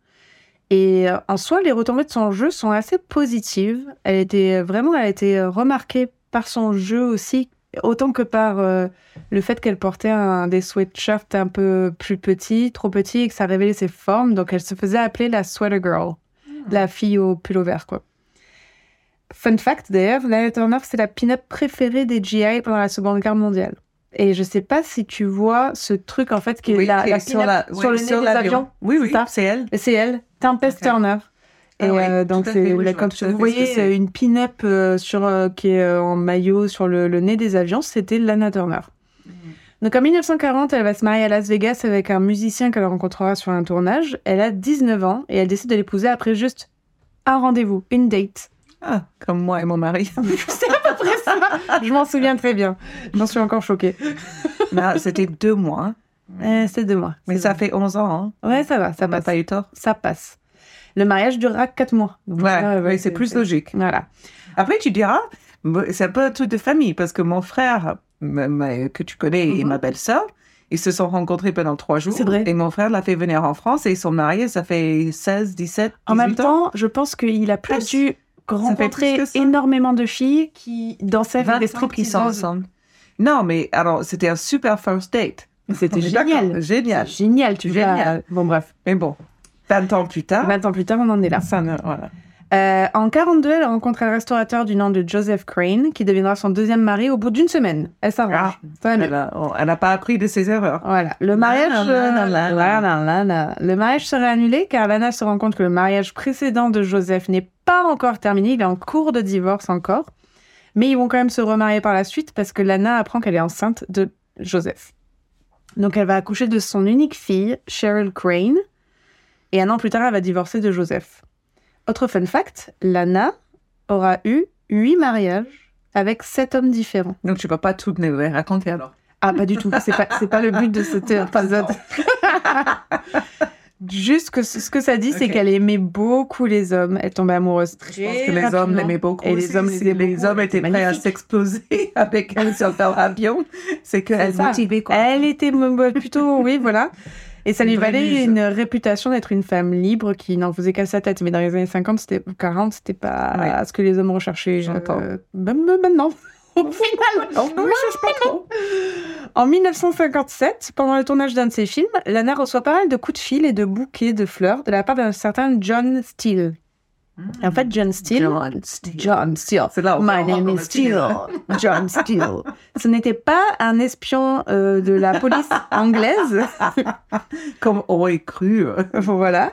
Et euh, en soi, les retombées de son jeu sont assez positives. Elle était vraiment, elle a été euh, remarquée par son jeu aussi, autant que par euh, le fait qu'elle portait un, des sweatshirts un peu plus petits, trop petits, et que ça révélait ses formes. Donc elle se faisait appeler la Sweater Girl, la fille au pull vert, quoi. Fun fact d'ailleurs, Lana Turner, c'est la pin-up préférée des GI pendant la Seconde Guerre mondiale. Et je sais pas si tu vois ce truc en fait qui est la, est la sur pin-up la- sur oui, le nez sur des avions. Oui, oui, c'est elle. C'est elle, Tempest. Turner. Et Ah ouais, euh, donc c'est vois vous ce voyez c'est. euh, une pin-up euh, sur euh, qui est en maillot sur le, le nez des avions, c'était Lana Turner. Donc en 1940, elle va se marier à Las Vegas avec un musicien qu'elle rencontrera sur un tournage. Elle a 19 ans et elle décide de l'épouser après juste un rendez-vous, une date. Ah, comme moi et mon mari. C'est à peu près ça. Je m'en souviens très bien. J'en suis encore choquée. Non, C'était deux mois. Euh, c'est deux mois. Mais ça vrai. fait 11 ans. Hein. Ouais, ça va, ça passe. pas eu tort. Ça passe. Le mariage durera quatre mois. Donc, Ouais, c'est plus logique. Voilà. Après, tu diras, c'est un peu un truc de famille, parce que mon frère, que tu connais, et Mhm. ma belle-sœur, ils se sont rencontrés pendant trois jours. C'est vrai. Et mon frère l'a fait venir en France et ils sont mariés, ça fait 16, 17, 18 En même ans. temps, je pense qu'il a pas Plus. dû rencontrer énormément de filles qui dansaient avec 20 des stripteaseuses. ensemble. Non, mais alors, c'était un super first date. C'était génial. Génial. Génial, tu vois. Génial. Bon, bref. Mais bon, 20 ans plus tard, 20 ans plus tard, on en est là. ça ne, voilà. Euh, en 42, elle rencontre un restaurateur du nom de Joseph Crane, qui deviendra son deuxième mari au bout d'une semaine. Elle s'arrange. Mieux. Elle n'a pas appris de ses erreurs. Voilà. Le mariage, le mariage serait annulé car Lana se rend compte que le mariage précédent de Joseph n'est pas encore terminé. Il est en cours de divorce encore. Mais ils vont quand même se remarier par la suite parce que Lana apprend qu'elle est enceinte de Joseph. Donc elle va accoucher de son unique fille, Cheryl Crane. Et un an plus tard, elle va divorcer de Joseph. Autre fun fact, Lana aura eu huit mariages avec sept hommes différents. Donc, tu ne vas pas tout raconter alors. Ah, pas du tout. C'est pas, c'est pas le but de cet épisode. Juste que ce que ça dit, c'est qu'elle aimait beaucoup les hommes. Elle tombait amoureuse très Je pense que les hommes l'aimaient beaucoup. Et les hommes les hommes étaient prêts à s'exploser avec elle sur leur avion. C'est qu'elle motivait quoi. Elle était m- plutôt, oui, voilà. Et ça Une lui vraie valait muse. une réputation d'être une femme libre qui n'en faisait qu'à sa tête. Mais dans les années 50, c'était, 40, c'était pas Ouais. ce que les hommes recherchaient. J'entends. euh, même maintenant. Au final. Oui, je cherche pas trop. En 1957, pendant le tournage d'un de ses films, Lana reçoit pas mal de coups de fil et de bouquets de fleurs de la part d'un certain John Steele. En fait, John Steele. John Steele. John Steele. C'est là où My on name is Steele. le John Steele. Ce n'était pas un espion euh, de la police anglaise. Comme aurait cru. voilà.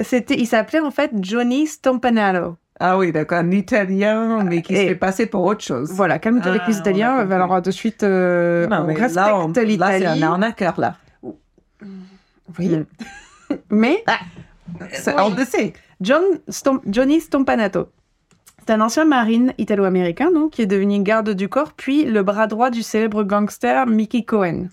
C'était, il s'appelait en fait Johnny Stompanato. Ah oui, d'accord, un Italien, mais qui se Et- fait passer pour autre chose. Voilà, calme-toi avec Ah, les on Italiens. Alors, de suite, euh, Non, on respecte là, on- là, c'est un arnaqueur, là. Oui. Mais C'est- On le sait. John Stom- Johnny Stompanato. C'est un ancien marine italo-américain donc, qui est devenu garde du corps, puis le bras droit du célèbre gangster Mickey Cohen.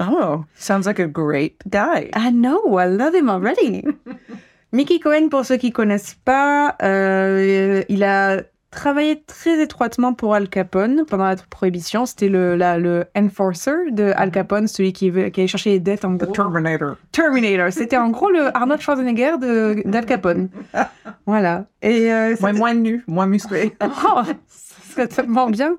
Oh, sounds like a great guy. I know, I love him already. Mickey Cohen, pour ceux qui connaissent pas, euh, il a travaillé très étroitement pour Al Capone pendant la prohibition. C'était le, la- le enforcer de Al Capone, celui qui, veut- qui allait chercher les dettes en The gros. Terminator. Terminator. C'était en gros le Arnold Schwarzenegger de- d'Al Capone. voilà. Et euh, Moins, moins nu, moins musclé. Oh, c'est tellement bien.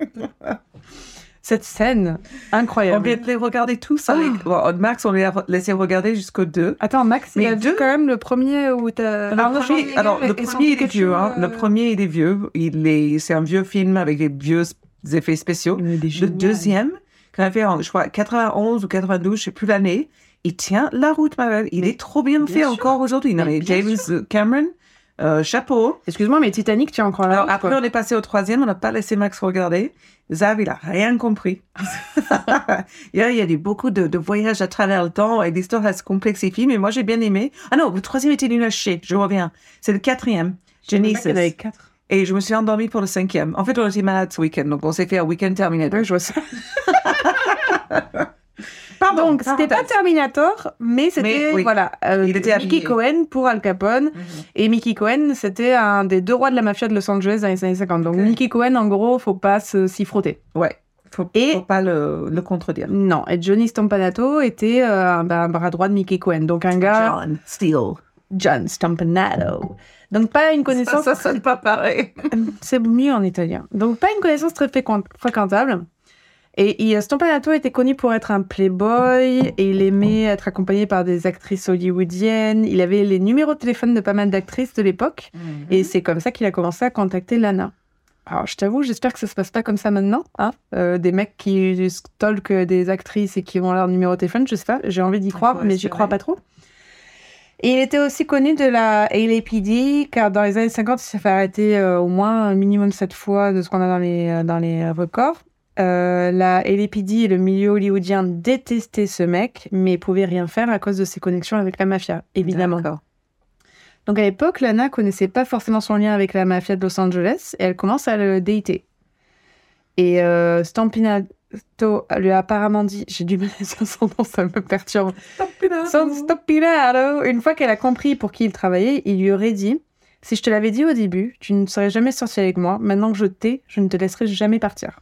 Cette scène, On incroyable. vient de les regarder tous. avec- Bon, Max, on les a laissé regarder jusqu'au 2. Attends, Max, Mais il a deux- vu quand même le premier où t'as... Le premier, alors, le et son premier, il est vieux. Hein. euh, Le premier, il est vieux. Il est, c'est un vieux film avec des vieux effets spéciaux. Le deuxième, quand il a fait, en, je crois, 91 ou 92, je sais plus l'année, il tient la route, ma belle. Il est trop bien, fait sûr. encore aujourd'hui. Non, Mais James Cameron, euh, chapeau. Excuse-moi, mais Titanic, tu es encore là. Alors, après, on est passé au troisième, on n'a pas laissé Max regarder. Zav, il a rien compris. il y a, eu beaucoup de, de voyages à travers le temps et l'histoire se complexifie, mais moi j'ai bien aimé. Ah non, le troisième était nul à chier, je reviens. C'est le quatrième, Genesis. Il y en avait quatre. Et je me suis endormie pour le cinquième. En fait, on était malade ce week-end, donc on s'est fait un week-end Terminator. Ouais, je vois ça. Pardon, Donc, c'était pas. Terminator, mais c'était, oui, voilà, euh, il était Mickey habillé. Cohen pour Al Capone. Mhm. Et Mickey Cohen, c'était un des deux rois de la mafia de Los Angeles dans les années 50. Donc. Mickey Cohen, en gros, faut pas s'y frotter. Ouais, faut, Et- faut pas le, le contredire. Non. Et Johnny Stompanato était euh, un, un bras droit de Mickey Cohen. Donc, un gars, John Steele. John Stompanato. Donc, pas une connaissance. Ça, ça sonne pas pareil. C'est mieux en italien. Donc, pas une connaissance très fréquent- fréquentable. Et il- Stompanato était connu pour être un playboy et il aimait être accompagné par des actrices hollywoodiennes. Il avait les numéros de téléphone de pas mal d'actrices de l'époque. Et c'est comme ça qu'il a commencé à contacter Lana. Alors, je t'avoue, j'espère que ça se passe pas comme ça maintenant. Hein Euh, des mecs qui stalkent des actrices et qui ont leur numéro de téléphone, je sais pas. J'ai envie d'y croire, mais j'y crois pas trop. Et il était aussi connu de la LAPD, car dans les années 50, il s'est fait arrêter euh, au moins un minimum sept fois de ce qu'on a dans les, euh, dans les euh, records. Euh, la LAPD et le milieu hollywoodien détestaient ce mec, mais pouvaient rien faire à cause de ses connexions avec la mafia, évidemment. Donc à l'époque, Lana connaissait pas forcément son lien avec la mafia de Los Angeles et elle commence à le dater. Et euh, Stampinato lui a apparemment dit, j'ai du mal à dire son nom, ça me perturbe. Son Stampinato, une fois qu'elle a compris pour qui il travaillait, il lui aurait dit Si je te l'avais dit au début, tu ne serais jamais sorti avec moi. Maintenant que je t'ai, je ne te laisserai jamais partir.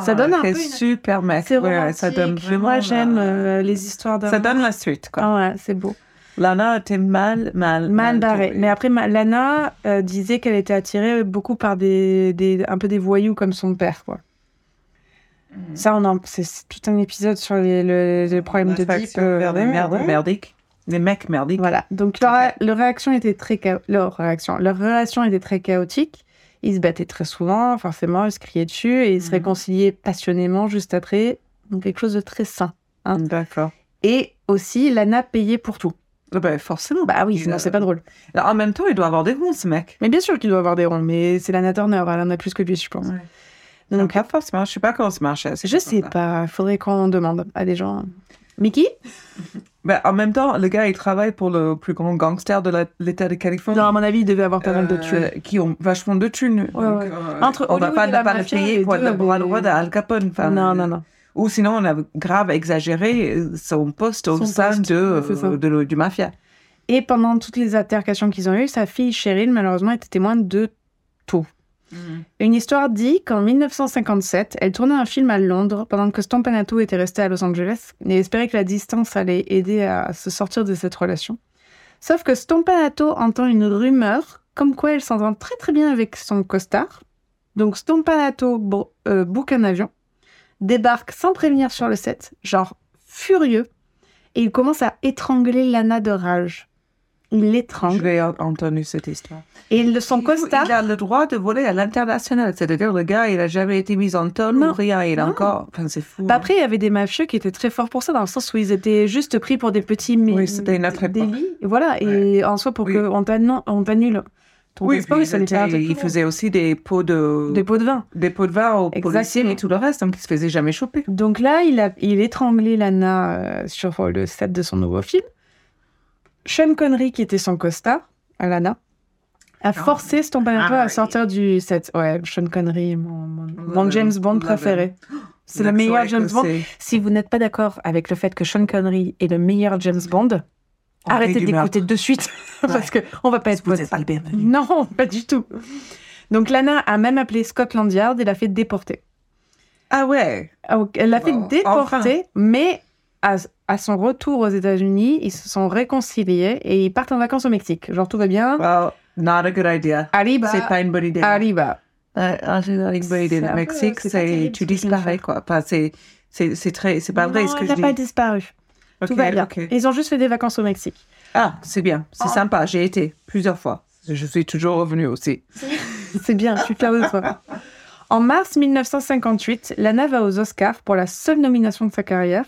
Ça donne un C'est peu une- super mec. Ouais, ça donne vraiment Moi, j'aime la- euh, les histoires d'amour. Ça donne la suite, quoi. Ah ouais, c'est beau. Lana était mal, mal, Mal barrée. tombée. Mais après, Lana euh, disait qu'elle était attirée beaucoup par des, des, un peu des voyous comme son père, quoi. Ça, on en, c'est c'est tout un épisode sur les, le, les problèmes de type. euh, ouais. merdiques. Des mecs merdiques. Voilà. Donc leur, leur réaction était très chao- leur réaction, leur relation était très chaotique. Ils se battaient très souvent, forcément, ils se criaient dessus et ils se Mhm. réconciliaient passionnément juste après. Donc quelque chose de très sain. Hein. D'accord. Et aussi, Lana payait pour tout. Ah Ben, forcément. Bah oui, sinon a- c'est pas drôle. Alors, en même temps, il doit avoir des ronds, ce mec. Mais bien sûr qu'il doit avoir des ronds, mais c'est Lana Turner, elle en a plus que lui, je pense. Ouais. Donc, pas forcément. Je sais pas comment ça marche. je sais pas, il faudrait qu'on demande à des gens. Mickey Ben, en même temps, le gars, il travaille pour le plus grand gangster de l'État de Californie. Non, à mon avis, il devait avoir pas mal de Euh, thunes. qui ont vachement de thunes. Ouais, Donc, ouais. euh, Entre on va Hollywood pas ne la pas le payer pour être le droit d'Al Capone. Enfin, non, non, non. Ou sinon, on a grave exagéré son poste au Son sein poste, de, ça. euh, de le- du mafia. Et pendant toutes les altercations qu'ils ont eues, sa fille Cheryl, malheureusement, était témoin de tout. Une histoire dit qu'en 1957, elle tournait un film à Londres pendant que Stompanato était resté à Los Angeles et espérait que la distance allait aider à se sortir de cette relation. Sauf que Stompanato entend une rumeur comme quoi elle s'entend très très bien avec son costard. Donc Stompanato euh, book un avion, débarque sans prévenir sur le set, genre furieux, et il commence à étrangler Lana de rage. Il l'étrangle. en- entendu cette histoire. Et le- son costard, Il a le droit de voler à l'international. C'est-à-dire, le gars, il a jamais été mis en tonne ou rien. Il a encore. Enfin, c'est fou. Bah hein. après, il y avait des mafieux qui étaient très forts pour ça, dans le sens où ils étaient juste pris pour des petits Oui, c'était époque. délits. Voilà, et en soi, pour Oui. qu'on t'annu- on t'annule ton oui, passeport, puis il fallait il, faire un était- truc il pour- faisait aussi des pots de, des pots de vin. des pots de vin aux Exactement. policiers et tout le reste. Donc, il se faisait jamais choper. Donc là, il a il étranglé Lana euh, sur le set de son nouveau film. Sean Connery, qui était son costard, à Lana, a forcé Stompanato Ah, à oui. sortir du set. Ouais, Sean Connery, mon, mon- mon Ouais, James Bond préféré. C'est le meilleur James Bond. Si vous n'êtes pas d'accord avec le fait que Sean Connery est le meilleur James Bond, arrêtez d'écouter de suite parce que on va pas être Vous pas le bienvenu. Non, pas du tout. Donc Lana a même appelé Scotland Yard et l'a fait déporter. Ah ouais. Ah, Elle l'a fait Bon, déporter, mais à, à son retour aux États-Unis, ils se sont réconciliés et ils partent en vacances au Mexique. Genre tout va bien? Well, not a good idea. Arriba. C'est pas une bonne idée. Arriba. Euh, ah, Le Mexique, c'est tu disparais quoi. Enfin, c'est c'est c'est très c'est pas vrai ce que je n'a dis. pas disparu. Ok, Tout va bien. ok. Ils ont juste fait des vacances au Mexique. Ah, c'est bien, c'est Oh. sympa. J'ai été plusieurs fois. Je suis toujours revenue aussi. C'est bien, je suis fière de toi. En mars 1958, Lana va aux Oscars pour la seule nomination de sa carrière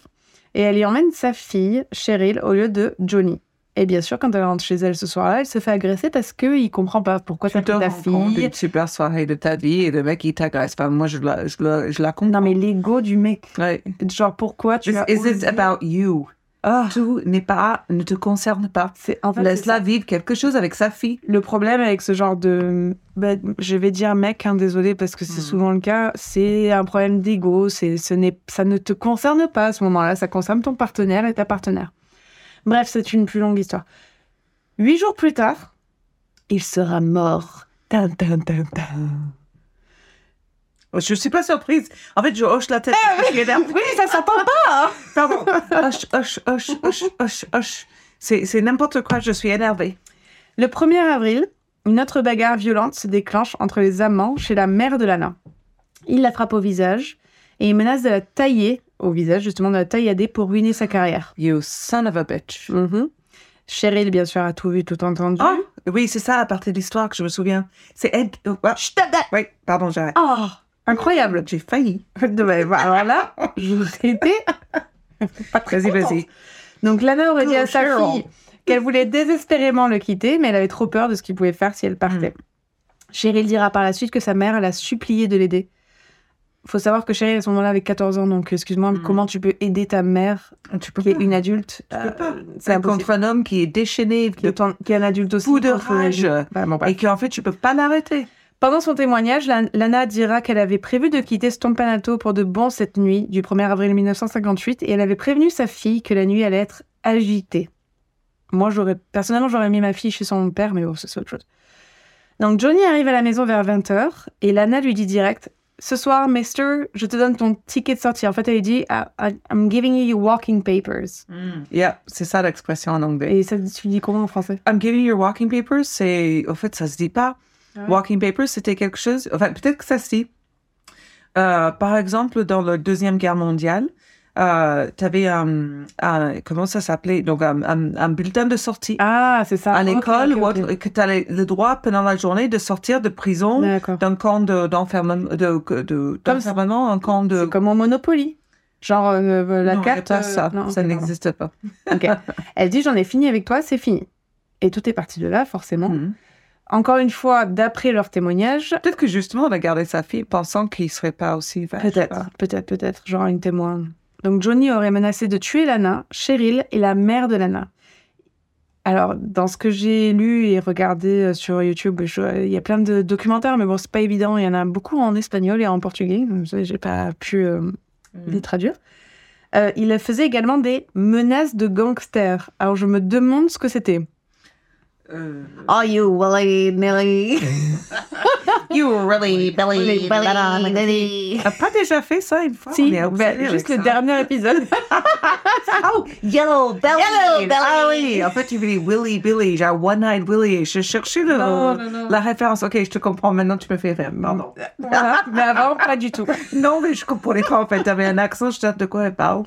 et elle y emmène sa fille, Cheryl, au lieu de Johnny. Et bien sûr, quand elle rentre chez elle ce soir-là, elle se fait agresser parce qu'il comprend pas pourquoi Tu pris ta fille. d'une super soirée de ta vie et le mec il t'agresse. Enfin, moi je la je la je la comprends. Non, mais l'ego du mec. Ouais. Genre, pourquoi tu This as. is osé- it about you? Ah, Tout n'est pas ne te concerne pas. en fait, Laisse-la vivre quelque chose avec sa fille. Le problème avec ce genre de. bah, je vais dire mec, hein, désolé, parce que c'est Hmm. souvent le cas, c'est un problème d'ego. c'est- Ce n'est, ça ne te concerne pas à ce moment-là, ça concerne ton partenaire et ta partenaire. Bref, c'est une plus longue histoire. Huit jours plus tard, il sera mort. Tin. Je suis pas surprise. En fait, je hoche la tête. suis énervée. Oui, ça s'entend pas Pardon. Hoche, hoche, hoche, hoche, hoche, hoche. C'est n'importe quoi. Je suis énervée. Le 1er avril, une autre bagarre violente se déclenche entre les amants chez la mère de Lana. Il la frappe au visage et il menace de la tailler au visage, justement de la taillader pour ruiner sa carrière. You son of a bitch. Mhm. Cheryl, bien sûr, a tout vu, tout entendu. Ah, oui, c'est ça, à partir de l'histoire que je me souviens. C'est Ed. oh, chut, Oui, pardon, j'arrête. Oh, incroyable. J'ai failli. Ben, Alors là, j'aurais été pas très Vas-y. Donc Lana aurait dit à sa fille qu'elle voulait désespérément le quitter, mais elle avait trop peur de ce qu'il pouvait faire si elle partait. Hmm. Cheryl dira par la suite que sa mère l'a supplié de l'aider. faut savoir que Cheryl à ce moment-là avait 14 ans, donc excuse-moi, Hmm. comment tu peux aider ta mère Tu peux qui est une adulte Tu peux Euh, pas. C'est contre un homme qui est déchaîné Qui est, en- qui est un adulte aussi. Fou de rage. Bah, bon, et qu'en fait, tu peux pas l'arrêter. Pendant son témoignage, Lan- Lana dira qu'elle avait prévu de quitter Stompanato pour de bon cette nuit du 1er avril 1958 et elle avait prévenu sa fille que la nuit allait être agitée. Moi, j'aurais personnellement, j'aurais mis ma fille chez son père, mais bon, c'est autre chose. Donc Johnny arrive à la maison vers 20h et Lana lui dit direct Ce soir, mister, je te donne ton ticket de sortie. En fait, elle lui dit I- I- I'm giving you your walking papers. Yeah, c'est ça l'expression en anglais. Et ça, tu dis comment en français? I'm giving you your walking papers, c'est. Au fait, ça se dit pas. Ouais. Walking papers, c'était quelque chose. Enfin, peut-être que ça dit. Euh, par exemple, dans la Deuxième Guerre mondiale, euh, tu avais un, un- Comment ça s'appelait? Donc, un, un- un bulletin de sortie Ah, c'est ça. à l'école ok, ou ok. autre, et que tu as le droit pendant la journée de sortir de prison, d'un camp de- d'enfermement, de, d'enfermement, un camp de. C'est comme au Monopoly. Genre, euh, la non, carte. pas euh, ça, non, ça n'existe pas. Elle dit J'en ai fini avec toi, c'est fini. Et tout est parti de là, forcément. Mhm. Encore une fois, d'après leur témoignage, Peut-être que justement, on a gardé sa fille pensant qu'il serait pas aussi vache. peut-être, peut-être, peut-être, genre une témoin. Donc Johnny aurait menacé de tuer Lana, Cheryl et la mère de Lana. Alors, dans ce que j'ai lu et regardé euh, sur YouTube, il y a plein de documentaires, mais bon, c'est pas évident. Il y en a beaucoup en espagnol et en portugais. J'ai pas pu euh, les traduire. Euh, il faisait également des menaces de gangsters. Alors, je me demande ce que c'était. Are you willy nilly? You really, Billy, T'as pas déjà fait ça une fois? Si, juste le dernier épisode. Oh, Yellow Belly. Yellow Belly. Ah oui, en fait, tu dis Willy Billy, genre One Eyed Willy. Je cherchais le, Non, non, non. la référence. Ok, je te comprends. Maintenant, tu me fais rire. Pardon. Voilà. Mais avant, pas du tout. Non, mais je comprenais pas en fait. T'avais un accent, je sais de quoi elle parle.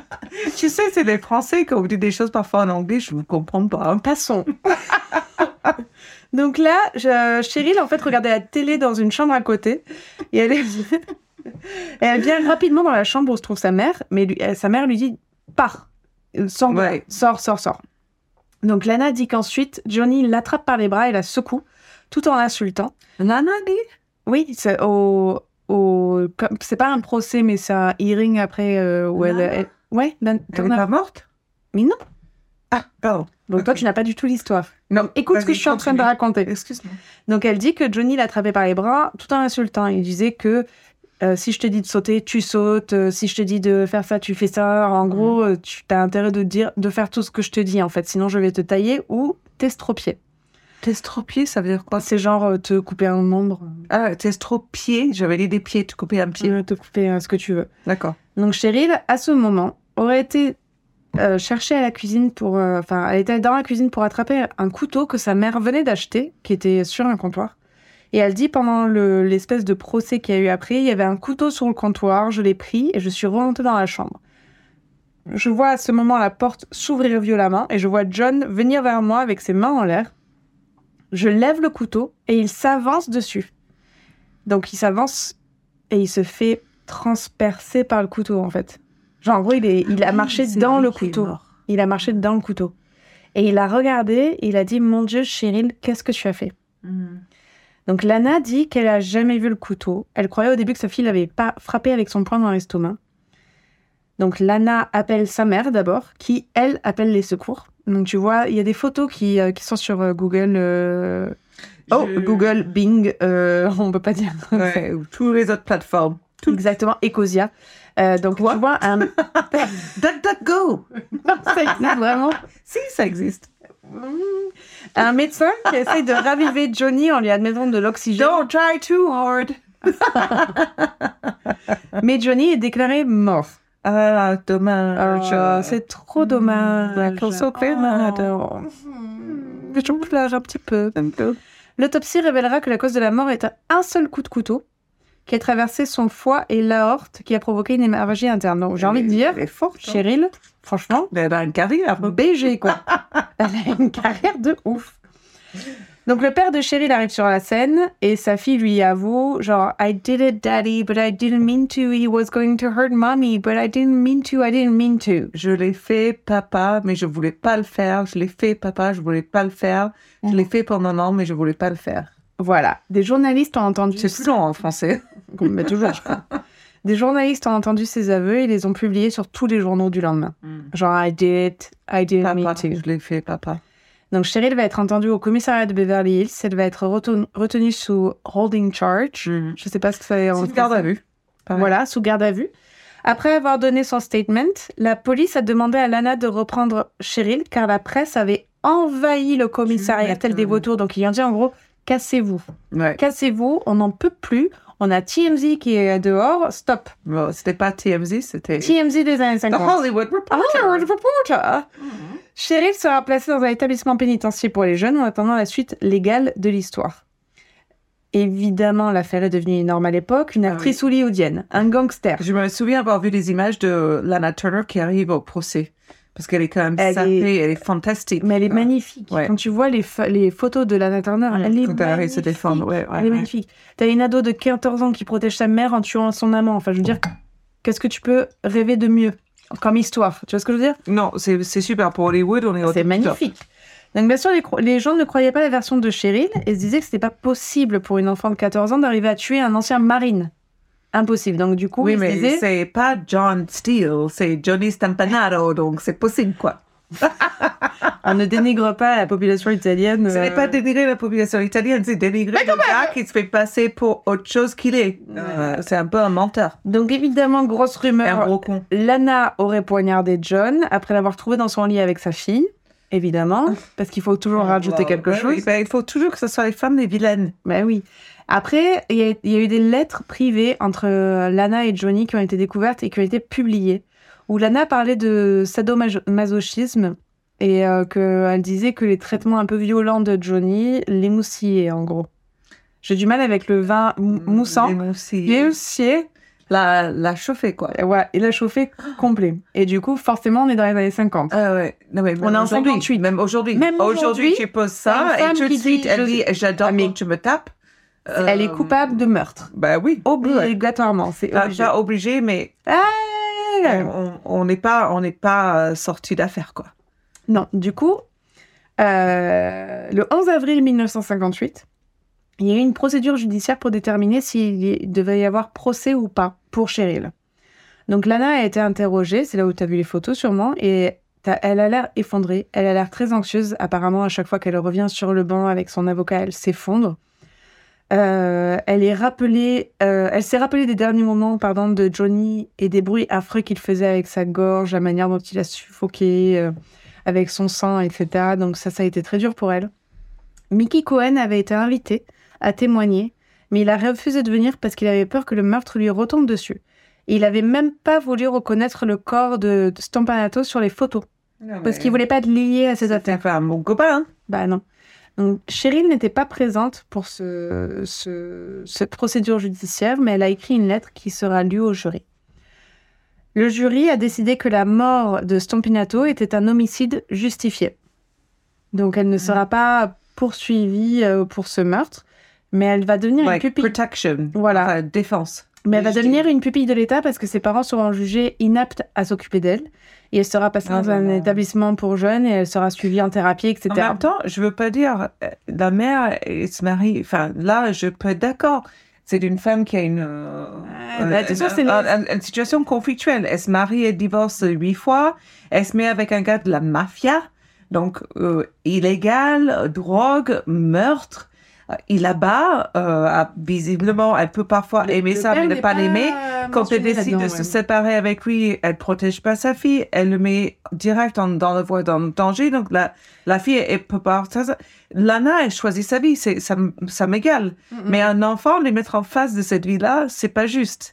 tu sais, c'est les Français qui ont dit des choses parfois en anglais, je ne comprends pas. Passons. Donc là, je, Cheryl, en fait, regardait la télé dans une chambre à côté. Et elle, est... elle vient rapidement dans la chambre où se trouve sa mère. Mais lui- euh, sa mère lui dit Pars, sors. Ouais. sors, sors, sors. Donc Lana dit qu'ensuite, Johnny l'attrape par les bras et la secoue, tout en l'insultant. Nana dit? Oui, c'est au. c'est pas un procès, mais c'est un hearing après euh, où elle, Lana elle- Ouais, Nan- Elle est pas morte? Mais non. Ah, pardon. Donc toi, tu n'as pas du tout l'histoire. Non, Écoute ce que je suis en train de raconter. Excuse-moi. Donc elle dit que Johnny l'attrapait par les bras tout en insultant. Il disait que euh, si je te dis de sauter, tu sautes. euh, si je te dis de faire ça, tu fais ça. En gros, euh, tu as intérêt de dire de faire tout ce que je te dis en fait. Sinon, je vais te tailler ou t'estropier. Testropié, ça veut dire quoi? C'est genre te couper un membre, Ah, testropié, j'avais dit des pieds, tu coupais un pied. te couper ce que tu veux. D'accord. Donc Cheryl, à ce moment, aurait été euh, chercher à la cuisine pour... euh, Enfin, elle était dans la cuisine pour attraper un couteau que sa mère venait d'acheter, qui était sur un comptoir. Et elle dit, pendant le- l'espèce de procès qu'il y a eu après, il y avait un couteau sur le comptoir, je l'ai pris et je suis remontée dans la chambre. Je vois à ce moment la porte s'ouvrir violemment et je vois John venir vers moi avec ses mains en l'air. Je lève le couteau et il s'avance dessus. Donc il s'avance et il se fait transpercer par le couteau en fait. Genre en gros il, est, il a marché C'est dans le couteau. Il a marché dans le couteau. Et il a regardé et il a dit Mon Dieu, Cheryl, qu'est-ce que tu as fait? Donc Lana dit qu'elle a jamais vu le couteau. Elle croyait au début que sa fille l'avait pas frappé avec son poing dans l'estomac. Donc Lana appelle sa mère d'abord, qui elle appelle les secours. Donc tu vois, il y a des photos qui, euh, qui sont sur euh, Google. euh, Oh, Je- Google, Bing, on peut pas dire. Ouais, ou tous les autres plateformes. Exactement, Ecosia. Euh, donc tu vois un. DuckDuckGo Ça existe vraiment. Si, ça existe. Un médecin qui essaye de raviver Johnny en lui admettant de l'oxygène. Don't try too hard. Mais Johnny est déclaré mort. Ah, dommage. Ah, c'est trop dommage. Bad. Oh. Je pleure un petit peu. L'autopsie révélera que la cause de la mort est un seul coup de couteau qui a traversé son foie et l'aorte qui a provoqué une hémorragie interne. Donc j'ai envie de dire, Elle est forte. hein. Cheryl, franchement, Elle a une carrière. BG quoi. Elle a une carrière de ouf. Donc le père de Cheryl arrive sur la scène et sa fille lui avoue genre I did it daddy but I didn't mean to he was going to hurt mommy but I didn't mean to I didn't mean to. Je l'ai fait, papa, mais je voulais pas le faire. Je l'ai fait, papa, je voulais pas le faire. Je l'ai fait pendant un an, mais je voulais pas le faire. Voilà, des journalistes ont entendu C'est plus long en français. mais toujours je crois. Des journalistes ont entendu ses aveux et les ont publiés sur tous les journaux du lendemain. Genre I did it, I mean Papa, je l'ai fait, papa. Donc Cheryl va être entendue au commissariat de Beverly Hills, elle va être retenue retenue sous holding charge. Mhm. Je sais pas ce que ça dire en C'est une garde à vue. Voilà, sous garde à vue. Après avoir donné son statement, la police a demandé à Lana de reprendre Cheryl car la presse avait envahi le commissariat tel des vautours. Donc ils ont dit en gros, cassez-vous, Ouais. cassez-vous, on n'en peut plus. On a TMZ qui est dehors, stop. Bon, c'était pas TMZ, c'était TMZ des années The 50. Hollywood Reporter. Hollywood Reporter. Cheryl sera placée dans un établissement pénitentiaire pour les jeunes en attendant la suite légale de l'histoire. Évidemment, l'affaire est devenue énorme à l'époque. Une Ah actrice hollywoodienne, un gangster. Je me souviens avoir vu des images de Lana Turner qui arrive au procès. Parce qu'elle est quand même Elle sapée, est- elle est fantastique. Mais elle est magnifique. Ouais. Quand tu vois les, pho- les photos de Lana Turner, elle est Quand elle se défendre, ouais, elle est magnifique. T'as une ado de 14 ans qui protège sa mère en tuant son amant. Enfin, je veux dire, qu'est-ce que tu peux rêver de mieux comme histoire? Tu vois ce que je veux dire? Non, c'est super. Pour Hollywood, on est au C'est top. magnifique. Donc bien sûr, les gens ne croyaient pas la version de Cheryl et se disaient que c'était pas possible pour une enfant de 14 ans d'arriver à tuer un ancien marine. Impossible. Donc du coup, Oui, mais c'est pas John Steele, c'est Johnny Stampanaro, donc c'est possible, quoi. On ne dénigre pas la population italienne. Ce n'est euh, pas dénigrer la population italienne, c'est dénigrer le gars qui se fait passer pour autre chose qu'il est. Euh, c'est un peu un menteur. Donc évidemment, grosse Et un rumeur. gros con. Lana aurait poignardé John après l'avoir trouvé dans son lit avec sa fille. évidemment, parce qu'il faut toujours rajouter quelque Ouais, chose. oui, ben, il faut toujours que ce soit les femmes les vilaines. Ben oui. Après, il y, a- il y a eu des lettres privées entre euh, Lana et Johnny qui ont été découvertes et qui ont été publiées, où Lana parlait de sadomasochisme et euh, qu'elle disait que les traitements un peu violents de Johnny l'émoustiller, en gros. J'ai du mal avec le vin mou- moussant. L'émoustiller, La, la chauffer, quoi. ouais, il a chauffé complet. Et du coup, forcément, on est dans les années 50. Ah ouais. Non, mais On est en aujourd'hui, 58. Même aujourd'hui. Même aujourd'hui, aujourd'hui, tu poses ça et tout de suite, elle je- dit J'adore Ah, mais- tu me tapes. Elle est coupable de meurtre. Bah oui. Obligatoirement, c'est obligé. pas obligé, mais Ah on- n'est pas, on n'est pas euh, sorti d'affaire, quoi. Non, du coup, euh, le 11 avril 1958, il y a eu une procédure judiciaire pour déterminer s'il devait y avoir procès ou pas pour Cheryl. Donc Lana a été interrogée, c'est là où tu as vu les photos sûrement, et elle a l'air effondrée, elle a l'air très anxieuse. Apparemment, à chaque fois qu'elle revient sur le banc avec son avocat, elle s'effondre. Euh, elle est rappelée, euh, elle s'est rappelée des derniers moments, pardon, de Johnny et des bruits affreux qu'il faisait avec sa gorge, la manière dont il a suffoqué euh, avec son sang, etc. Donc ça, ça a été très dur pour elle. Mickey Cohen avait été invité à témoigner, mais il a refusé de venir parce qu'il avait peur que le meurtre lui retombe dessus. Et il avait même pas voulu reconnaître le corps de, de Stampanato sur les photos, parce qu'il voulait pas être lié à cette affaire. C'était pas un bon copain. hein. Bah non. Donc Cheryl n'était pas présente pour ce, ce- cette procédure judiciaire, mais elle a écrit une lettre qui sera lue au jury. Le jury a décidé que la mort de Stompinato était un homicide justifié. Donc elle ne sera pas poursuivie euh, pour ce meurtre, mais elle va devenir Like une protection. Voilà. Enfin, défense. Mais elle va devenir une pupille de l'État parce que ses parents seront jugés inaptes à s'occuper d'elle. Et elle sera passée Ah dans un établissement pour jeunes et elle sera suivie en thérapie, etc. En même temps, je veux pas dire, euh, la mère elle se marie, enfin, là, je peux être d'accord. C'est une femme qui a une, euh, bah, une, une- une situation conflictuelle. Elle se marie et divorce huit fois. Elle se met avec un gars de la mafia. Donc, euh, illégal, drogue, meurtre. Euh, Il abat, euh, a- visiblement, elle peut parfois aimer ça, mais ne pas l'aimer. Quand elle décide de se séparer avec lui, elle protège pas sa fille, elle le met direct en- dans la voie dans le danger. Donc la, la fille, elle peut pas. Lana, elle choisit sa vie, c'est ça, ça m'égale. Mais un enfant, les mettre en face de cette vie-là, c'est pas juste.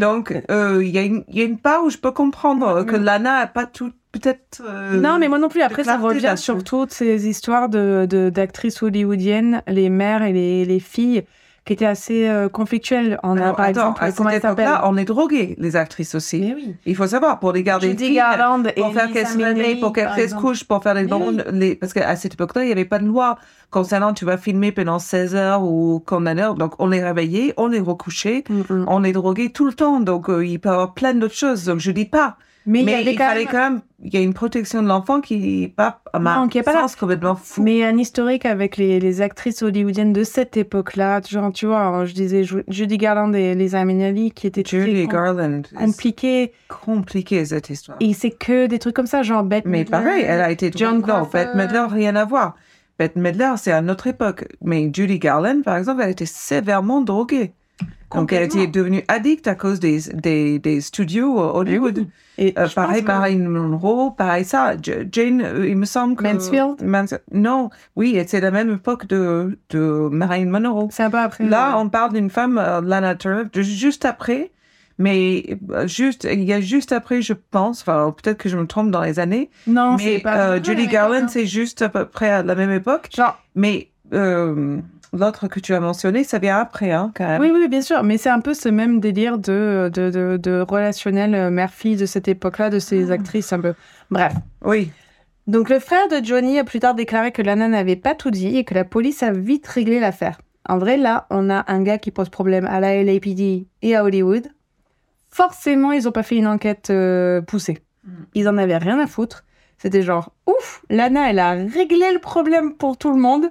Donc euh, il y, a une- il y a une part où je peux comprendre euh, que. Lana a pas tout, peut-être. euh, Non, mais moi non plus. Après, ça revient sur toutes ces histoires de d'actrices hollywoodiennes, les mères et les, les filles, qui étaient assez euh, conflictuelles. On a Alors, par attends, exemple, à comment cette époque-là, on est drogués, les actrices aussi. Mais oui. Il faut savoir, pour les garder Judy filles, Garland et pour faire qu'elles se réveillent, pour qu'elles se couchent, pour faire les les... parce qu'à cette époque-là, il n'y avait pas de loi concernant tu vas filmer pendant 16 heures ou d'heures. Donc, on est réveillé, on est recouché, Mm-mm. on est drogué tout le temps. Donc, euh, il peut y avoir plein d'autres choses. Donc, je dis pas. Mais, Mais, il fallait même... quand même, il y a une protection de l'enfant qui est pas, à ma Non, qui est pas là. sens, complètement fou. Mais un historique avec les, les actrices hollywoodiennes de cette époque-là, genre, tu vois, je disais Ju- Judy Garland et Lisa Minnelli qui étaient com- Garland, c'est compliquées. compliqué cette histoire. Et c'est que des trucs comme ça, genre Bette Mais Midler. pareil, elle a été John Crawford. Bette Midler, rien à voir. Bette Midler, c'est à notre époque. Mais Judy Garland, par exemple, elle était sévèrement droguée. Donc, elle était devenue addict à cause des, des, des studios Hollywood. Et Euh, pareil, pense que- pareil, Monroe, pareil ça. Jane, euh, il me semble que... Mansfield Mans- non, oui, c'est la même époque de, de Marilyn Monroe. C'est un peu après. Là, ouais. on parle d'une femme, euh, Lana Turner, juste après, mais euh, juste, il y a juste après, je pense, enfin, peut-être que je me trompe dans les années, Non, mais c'est pas. euh, Judy Garland, c'est juste à peu près à la même époque. Genre, Mais euh, l'autre que tu as mentionné, ça vient après, hein, quand même. oui, oui, bien sûr, mais c'est un peu ce même délire de, de, de, de relationnel euh, mère-fille de cette époque-là, de ces Ah. actrices un peu. Bref. Oui. Donc, le frère de Johnny a plus tard déclaré que Lana n'avait pas tout dit et que la police a vite réglé l'affaire. En vrai, là, on a un gars qui pose problème à la LAPD et à Hollywood. Forcément, ils n'ont pas fait une enquête euh, poussée. Mm. Ils en avaient rien à foutre. C'était genre, ouf, Lana, elle a réglé le problème pour tout le monde.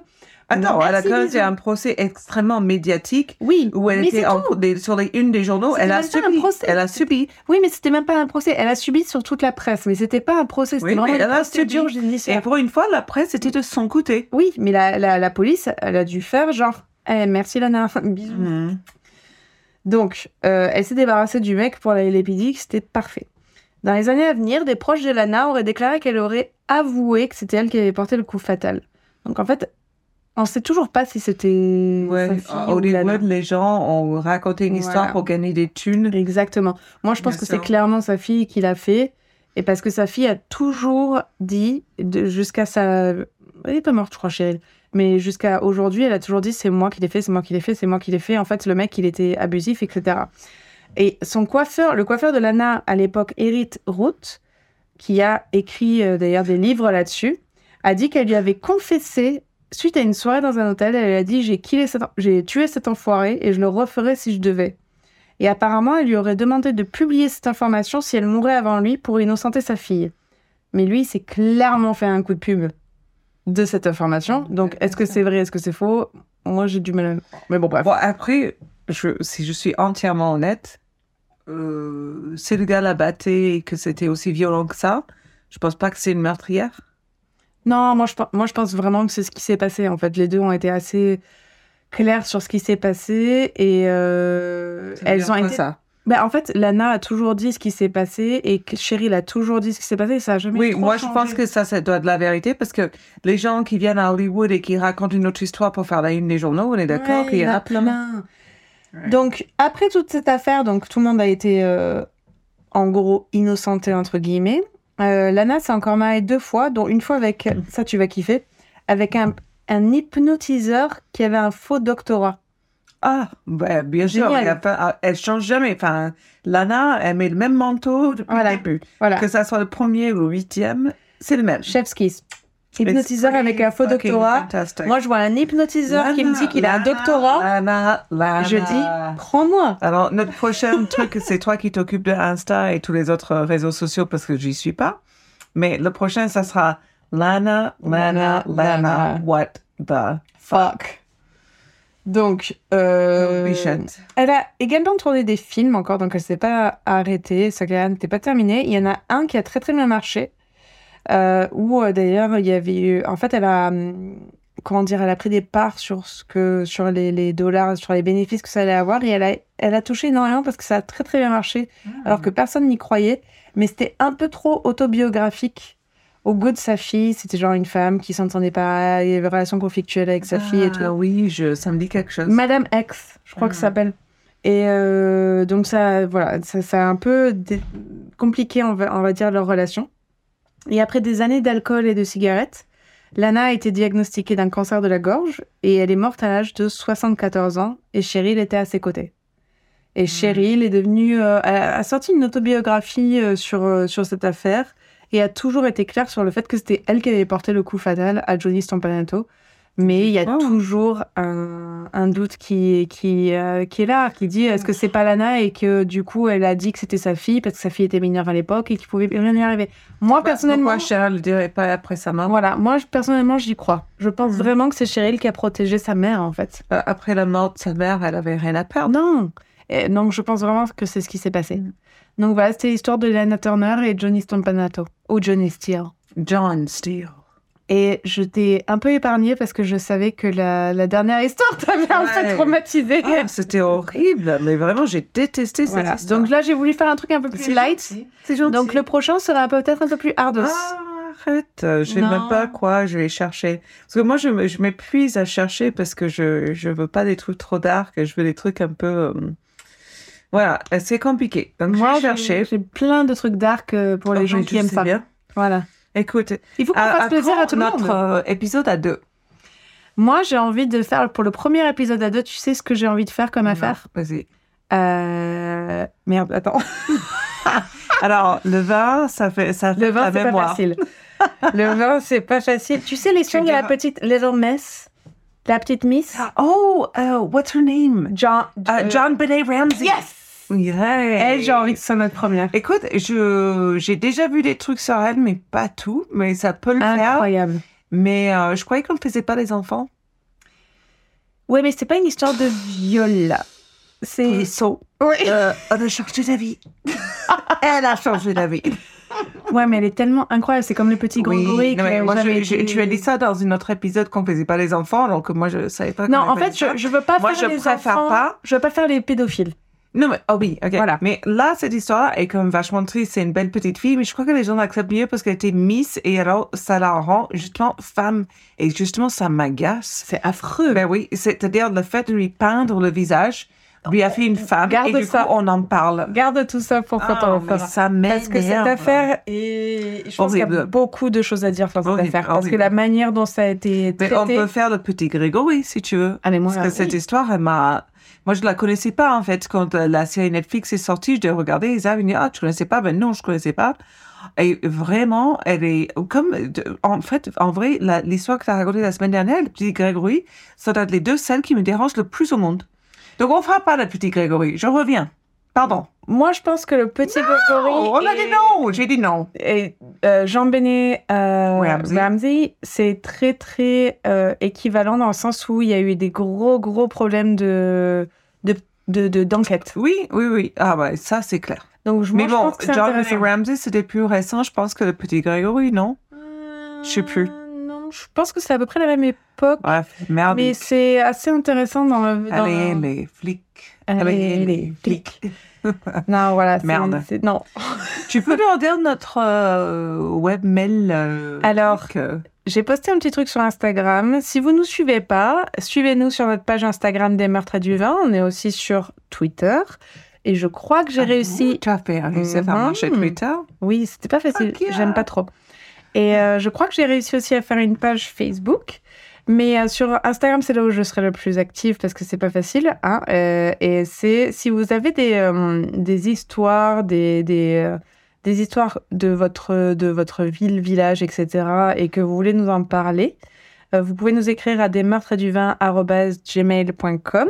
Attends, elle a quand même un procès extrêmement médiatique Oui, où elle mais était en- des- sur les unes des journaux. Elle a un subi. procès. Elle a subi. Oui, mais c'était même pas un procès. Elle a subi sur toute la presse, mais c'était pas un procès. C'était Oui, vraiment elle une a subi. Et judiciaire. pour une fois, la presse était de son côté. Oui, mais la, la, la police, elle a dû faire genre, Eh, merci Lana, bisous. Mhm. Donc, euh, elle s'est débarrassée du mec pour la LAPD, c'était parfait. Dans les années à venir, des proches de Lana auraient déclaré qu'elle aurait avoué que c'était elle qui avait porté le coup fatal. Donc en fait, on sait toujours pas si c'était Ouais, Lana. Hollywood, les gens ont raconté une histoire Voilà. pour gagner des thunes. Exactement. Moi, je pense Bien que c'est clairement sa fille qui l'a fait. Et parce que sa fille a toujours dit, jusqu'à sa... Elle est pas morte, je crois, Cheryl. Mais jusqu'à aujourd'hui, elle a toujours dit, c'est moi qui l'ai fait, c'est moi qui l'ai fait, c'est moi qui l'ai fait. En fait, le mec, il était abusif, etc. Et son coiffeur, le coiffeur de Lana à l'époque, Eric Root, qui a écrit euh, d'ailleurs des livres là-dessus, a dit qu'elle lui avait confessé, suite à une soirée dans un hôtel, elle a dit j'ai tué cet enfoiré et je le referais si je devais. Et apparemment, elle lui aurait demandé de publier cette information si elle mourait avant lui pour innocenter sa fille. Mais lui, il s'est clairement fait un coup de pub de cette information. Donc, est-ce que c'est vrai, est-ce que c'est faux? Moi, j'ai du mal à... Mais bon, bref. Bon, après, si je suis entièrement honnête, euh, si le gars l'a batté et que c'était aussi violent que ça, je pense pas que c'est une meurtrière. Non, moi je, moi je pense vraiment que c'est ce qui s'est passé. En fait, les deux ont été assez clairs sur ce qui s'est passé et euh, elles ont été. ça? Bah, en fait, Lana a toujours dit ce qui s'est passé et Cheryl a toujours dit ce qui s'est passé. et Ça a jamais. Oui, moi je pense que ça, ça doit être la vérité parce que les gens qui viennent à Hollywood et qui racontent une autre histoire pour faire la une des journaux, on est d'accord Ouais, qu'il y en a plein. Ouais. Donc après toute cette affaire, donc tout le monde a été euh, en gros innocenté entre guillemets. Euh, Lana s'est encore mariée deux fois, dont une fois avec ça tu vas kiffer, avec un, un hypnotiseur qui avait un faux doctorat. Ah, ouais, bien sûr, Génial. pas- ah, elle change jamais. Enfin, Lana, elle met le même manteau depuis Voilà. le début. Voilà. Que ça soit le premier ou le huitième, c'est le même. Chef's kiss. Hypnotiseur avec un faux doctorat. Moi, je vois un hypnotiseur qui me dit qu'il a un doctorat. Lana, Lana. Je dis, prends-moi. Alors, notre prochain truc, c'est toi qui t'occupes de Insta et tous les autres réseaux sociaux parce que j'y suis pas. Mais le prochain, ça sera Lana, Lana, Lana, what the Fuck. Donc, euh, elle a également tourné des films encore, donc elle s'est pas arrêtée, sa carrière n'était pas terminée. Il y en a un qui a très très bien marché, euh, où euh, d'ailleurs il y avait eu, en fait, elle a, hum, comment dire, elle a pris des parts sur ce que, sur les, les dollars, sur les bénéfices que ça allait avoir, et elle a, elle a touché énormément parce que ça a très très bien marché, alors que personne n'y croyait, mais c'était un peu trop autobiographique. Au goût de sa fille, c'était genre une femme qui s'entendait pas, il y avait une relation conflictuelle avec sa fille et tout. Ah oui, je, ça me dit quelque chose. Madame X, je crois que ça s'appelle. Et euh, donc ça, voilà, ça, ça a un peu compliqué, on va, on va dire, leur relation. Et après des années d'alcool et de cigarettes, Lana a été diagnostiquée d'un cancer de la gorge et elle est morte à l'âge de 74 ans et Cheryl était à ses côtés. Et Cheryl est devenue, euh, a, sorti une autobiographie euh, sur, euh, sur cette affaire et a toujours été claire sur le fait que c'était elle qui avait porté le coup fatal à Johnny Stompanato. Mais il y a Oh. toujours un, un doute qui, qui, euh, qui est là, qui dit est-ce que c'est pas Lana et que du coup elle a dit que c'était sa fille parce que sa fille était mineure à l'époque et qu'il pouvait rien y arriver. Moi personnellement, Pourquoi Cheryl dirait pas après sa mort? Voilà, moi personnellement j'y crois. Je pense vraiment que c'est Cheryl qui a protégé sa mère en fait. Euh, Après la mort de sa mère, elle avait rien à perdre. Non, Et donc je pense vraiment que c'est ce qui s'est passé. Donc voilà, c'était l'histoire de Lana Turner et Johnny Stompanato ou Johnny Steele. John Steele. Et je t'ai un peu épargné parce que je savais que la, la dernière histoire t'avait un peu Ouais. traumatisé. Ah, C'était horrible, mais vraiment, j'ai détesté cette Voilà. histoire. Donc là, j'ai voulu faire un truc un peu plus light. C'est gentil. Donc le prochain sera peut-être un peu plus hardos. Ah, arrête, je sais Non. même pas quoi je vais chercher. Parce que moi, je, m'épuise à chercher parce que je, je veux pas des trucs trop dark, je veux des trucs un peu... euh, Voilà, c'est compliqué. Donc, Moi, je vais j'ai cher- chercher. j'ai plein de trucs dark euh, pour les Oh, gens qui aiment sais ça. bien. Voilà. Écoute, Il faut qu'on fasse plaisir à tout le notre monde. euh, épisode à deux? Moi, j'ai envie de faire pour le premier épisode à deux. Tu sais ce que j'ai envie de faire comme affaire? Vas-y. Euh... Merde, attends. Alors, le vin, ça fait, ça Le vin, c'est pas facile. le vin, c'est pas facile. Tu sais l'histoire de la petite Little Miss? La petite Miss? Oh, euh, what's her name? John. Euh, John Benet Ramsey. Yes Yeah. Elle, j'ai envie que ce soit notre première. Écoute, je j'ai déjà vu des trucs sur elle, mais pas tout. Mais ça peut le faire. Incroyable. Mais euh, je croyais qu'on ne faisait pas les enfants. Ouais, mais c'est pas une histoire de viol, là. C'est... so, Oui. euh, elle a changé la vie. elle a changé la vie. Ouais, mais elle est tellement incroyable. C'est comme le petit Oui, non, mais moi, je- été- tu as dit ça dans un autre épisode qu'on faisait pas les enfants, donc moi je savais pas. Non, en fait, je, je veux pas Moi, faire je les préfère enfants- pas. Je veux pas faire les pédophiles. Non, mais, oh oui, ok. Voilà. Mais là, cette histoire est comme vachement triste. C'est une belle petite fille, mais je crois que les gens l'acceptent mieux parce qu'elle était Miss et alors ça la rend justement femme. Et justement, ça m'agace. C'est affreux. Ben oui, c'est-à-dire le fait de lui peindre le visage lui a fait une femme. Garde et du ça. coup, on en parle. Garde tout ça pour quand Ah, on mais ça. Parce que cette affaire est. Je pense qu'il y a beaucoup de choses à dire sur cette affaire. Parce que la manière dont ça a été Mais traité. on peut faire le petit Grégory si tu veux. Allez, moi, Parce que cette histoire, elle m'a. Moi, je la connaissais pas, en fait. Quand euh, la série Netflix est sortie, je l'ai regardée. Ils avaient dit, ah, tu connaissais pas? Ben non, je connaissais pas. Et vraiment, elle est comme, en fait, en vrai, l'histoire que tu as racontée la semaine dernière, le petit Grégory, ça doit être les deux celles qui me dérangent le plus au monde. Donc, on fera pas le petit Grégory. Je reviens. Pardon. Moi, je pense que le petit Grégory. Oh, on a et- dit non. J'ai dit non. Et euh, Jean-Benet euh, Ramsey. Ramsey, c'est très, très euh, équivalent dans le sens où il y a eu des gros, gros problèmes de de- de- de- d'enquête. Oui, oui, oui. Ah, ouais, ça, c'est clair. Donc, je, Mais je bon, pense que c'est John intéressant. Ramsey, c'était plus récent, je pense, que le petit Grégory, non? Je sais plus. Euh, Non, je pense que c'est à peu près la même époque. Bref, merde. Mais c'est assez intéressant dans le. dans- Allez, les flics. Allez, les flics. Non, voilà. Merde. Non. Tu peux leur dire notre euh, webmail euh, Alors, que- J'ai posté un petit truc sur Instagram. Si vous nous suivez pas, suivez-nous sur notre page Instagram des meurtres et du vin. On est aussi sur Twitter. Et je crois que j'ai Ah, réussi. Tu as fait faire Mhm. marcher Twitter Oui, c'était pas facile. Ok. J'aime pas trop. Et euh, je crois que j'ai réussi aussi à faire une page Facebook. Mais euh, sur Instagram, c'est là où je serai le plus active parce que c'est pas facile. Hein, euh, et c'est si vous avez des, des histoires, des, des, des histoires de votre, de votre ville, village, etc. et que vous voulez nous en parler, euh, vous pouvez nous écrire à des gmail.com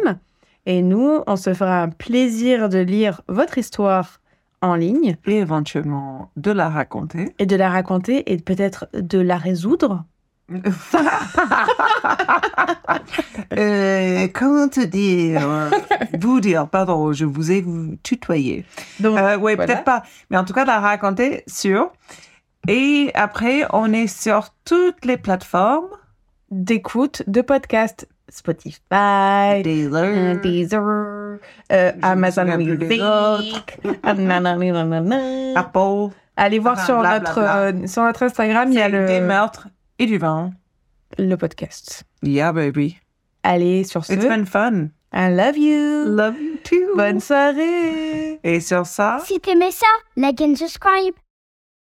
et nous, on se fera un plaisir de lire votre histoire en ligne et éventuellement de la raconter. et de la raconter et peut-être de la résoudre. Euh, comment te dire? Vous dire, pardon, je vous ai vous tutoyé. Donc, Euh, oui, voilà. peut-être pas, mais en tout cas la raconter sur. Et après, on est sur toutes les plateformes. d'écoute de podcasts Spotify, Deezer, euh, Deezer, euh, Amazon Music. Apple, Allez voir Enfin, sur, bla, notre, bla, bla. sur notre Instagram, il y a c'est des le, meurtres et du vin. le podcast. Yeah, baby. Allez, sur ce, It's been fun. I love you. Love you too. Bonne soirée. Et sur ça, Si t'aimais ça, like and subscribe.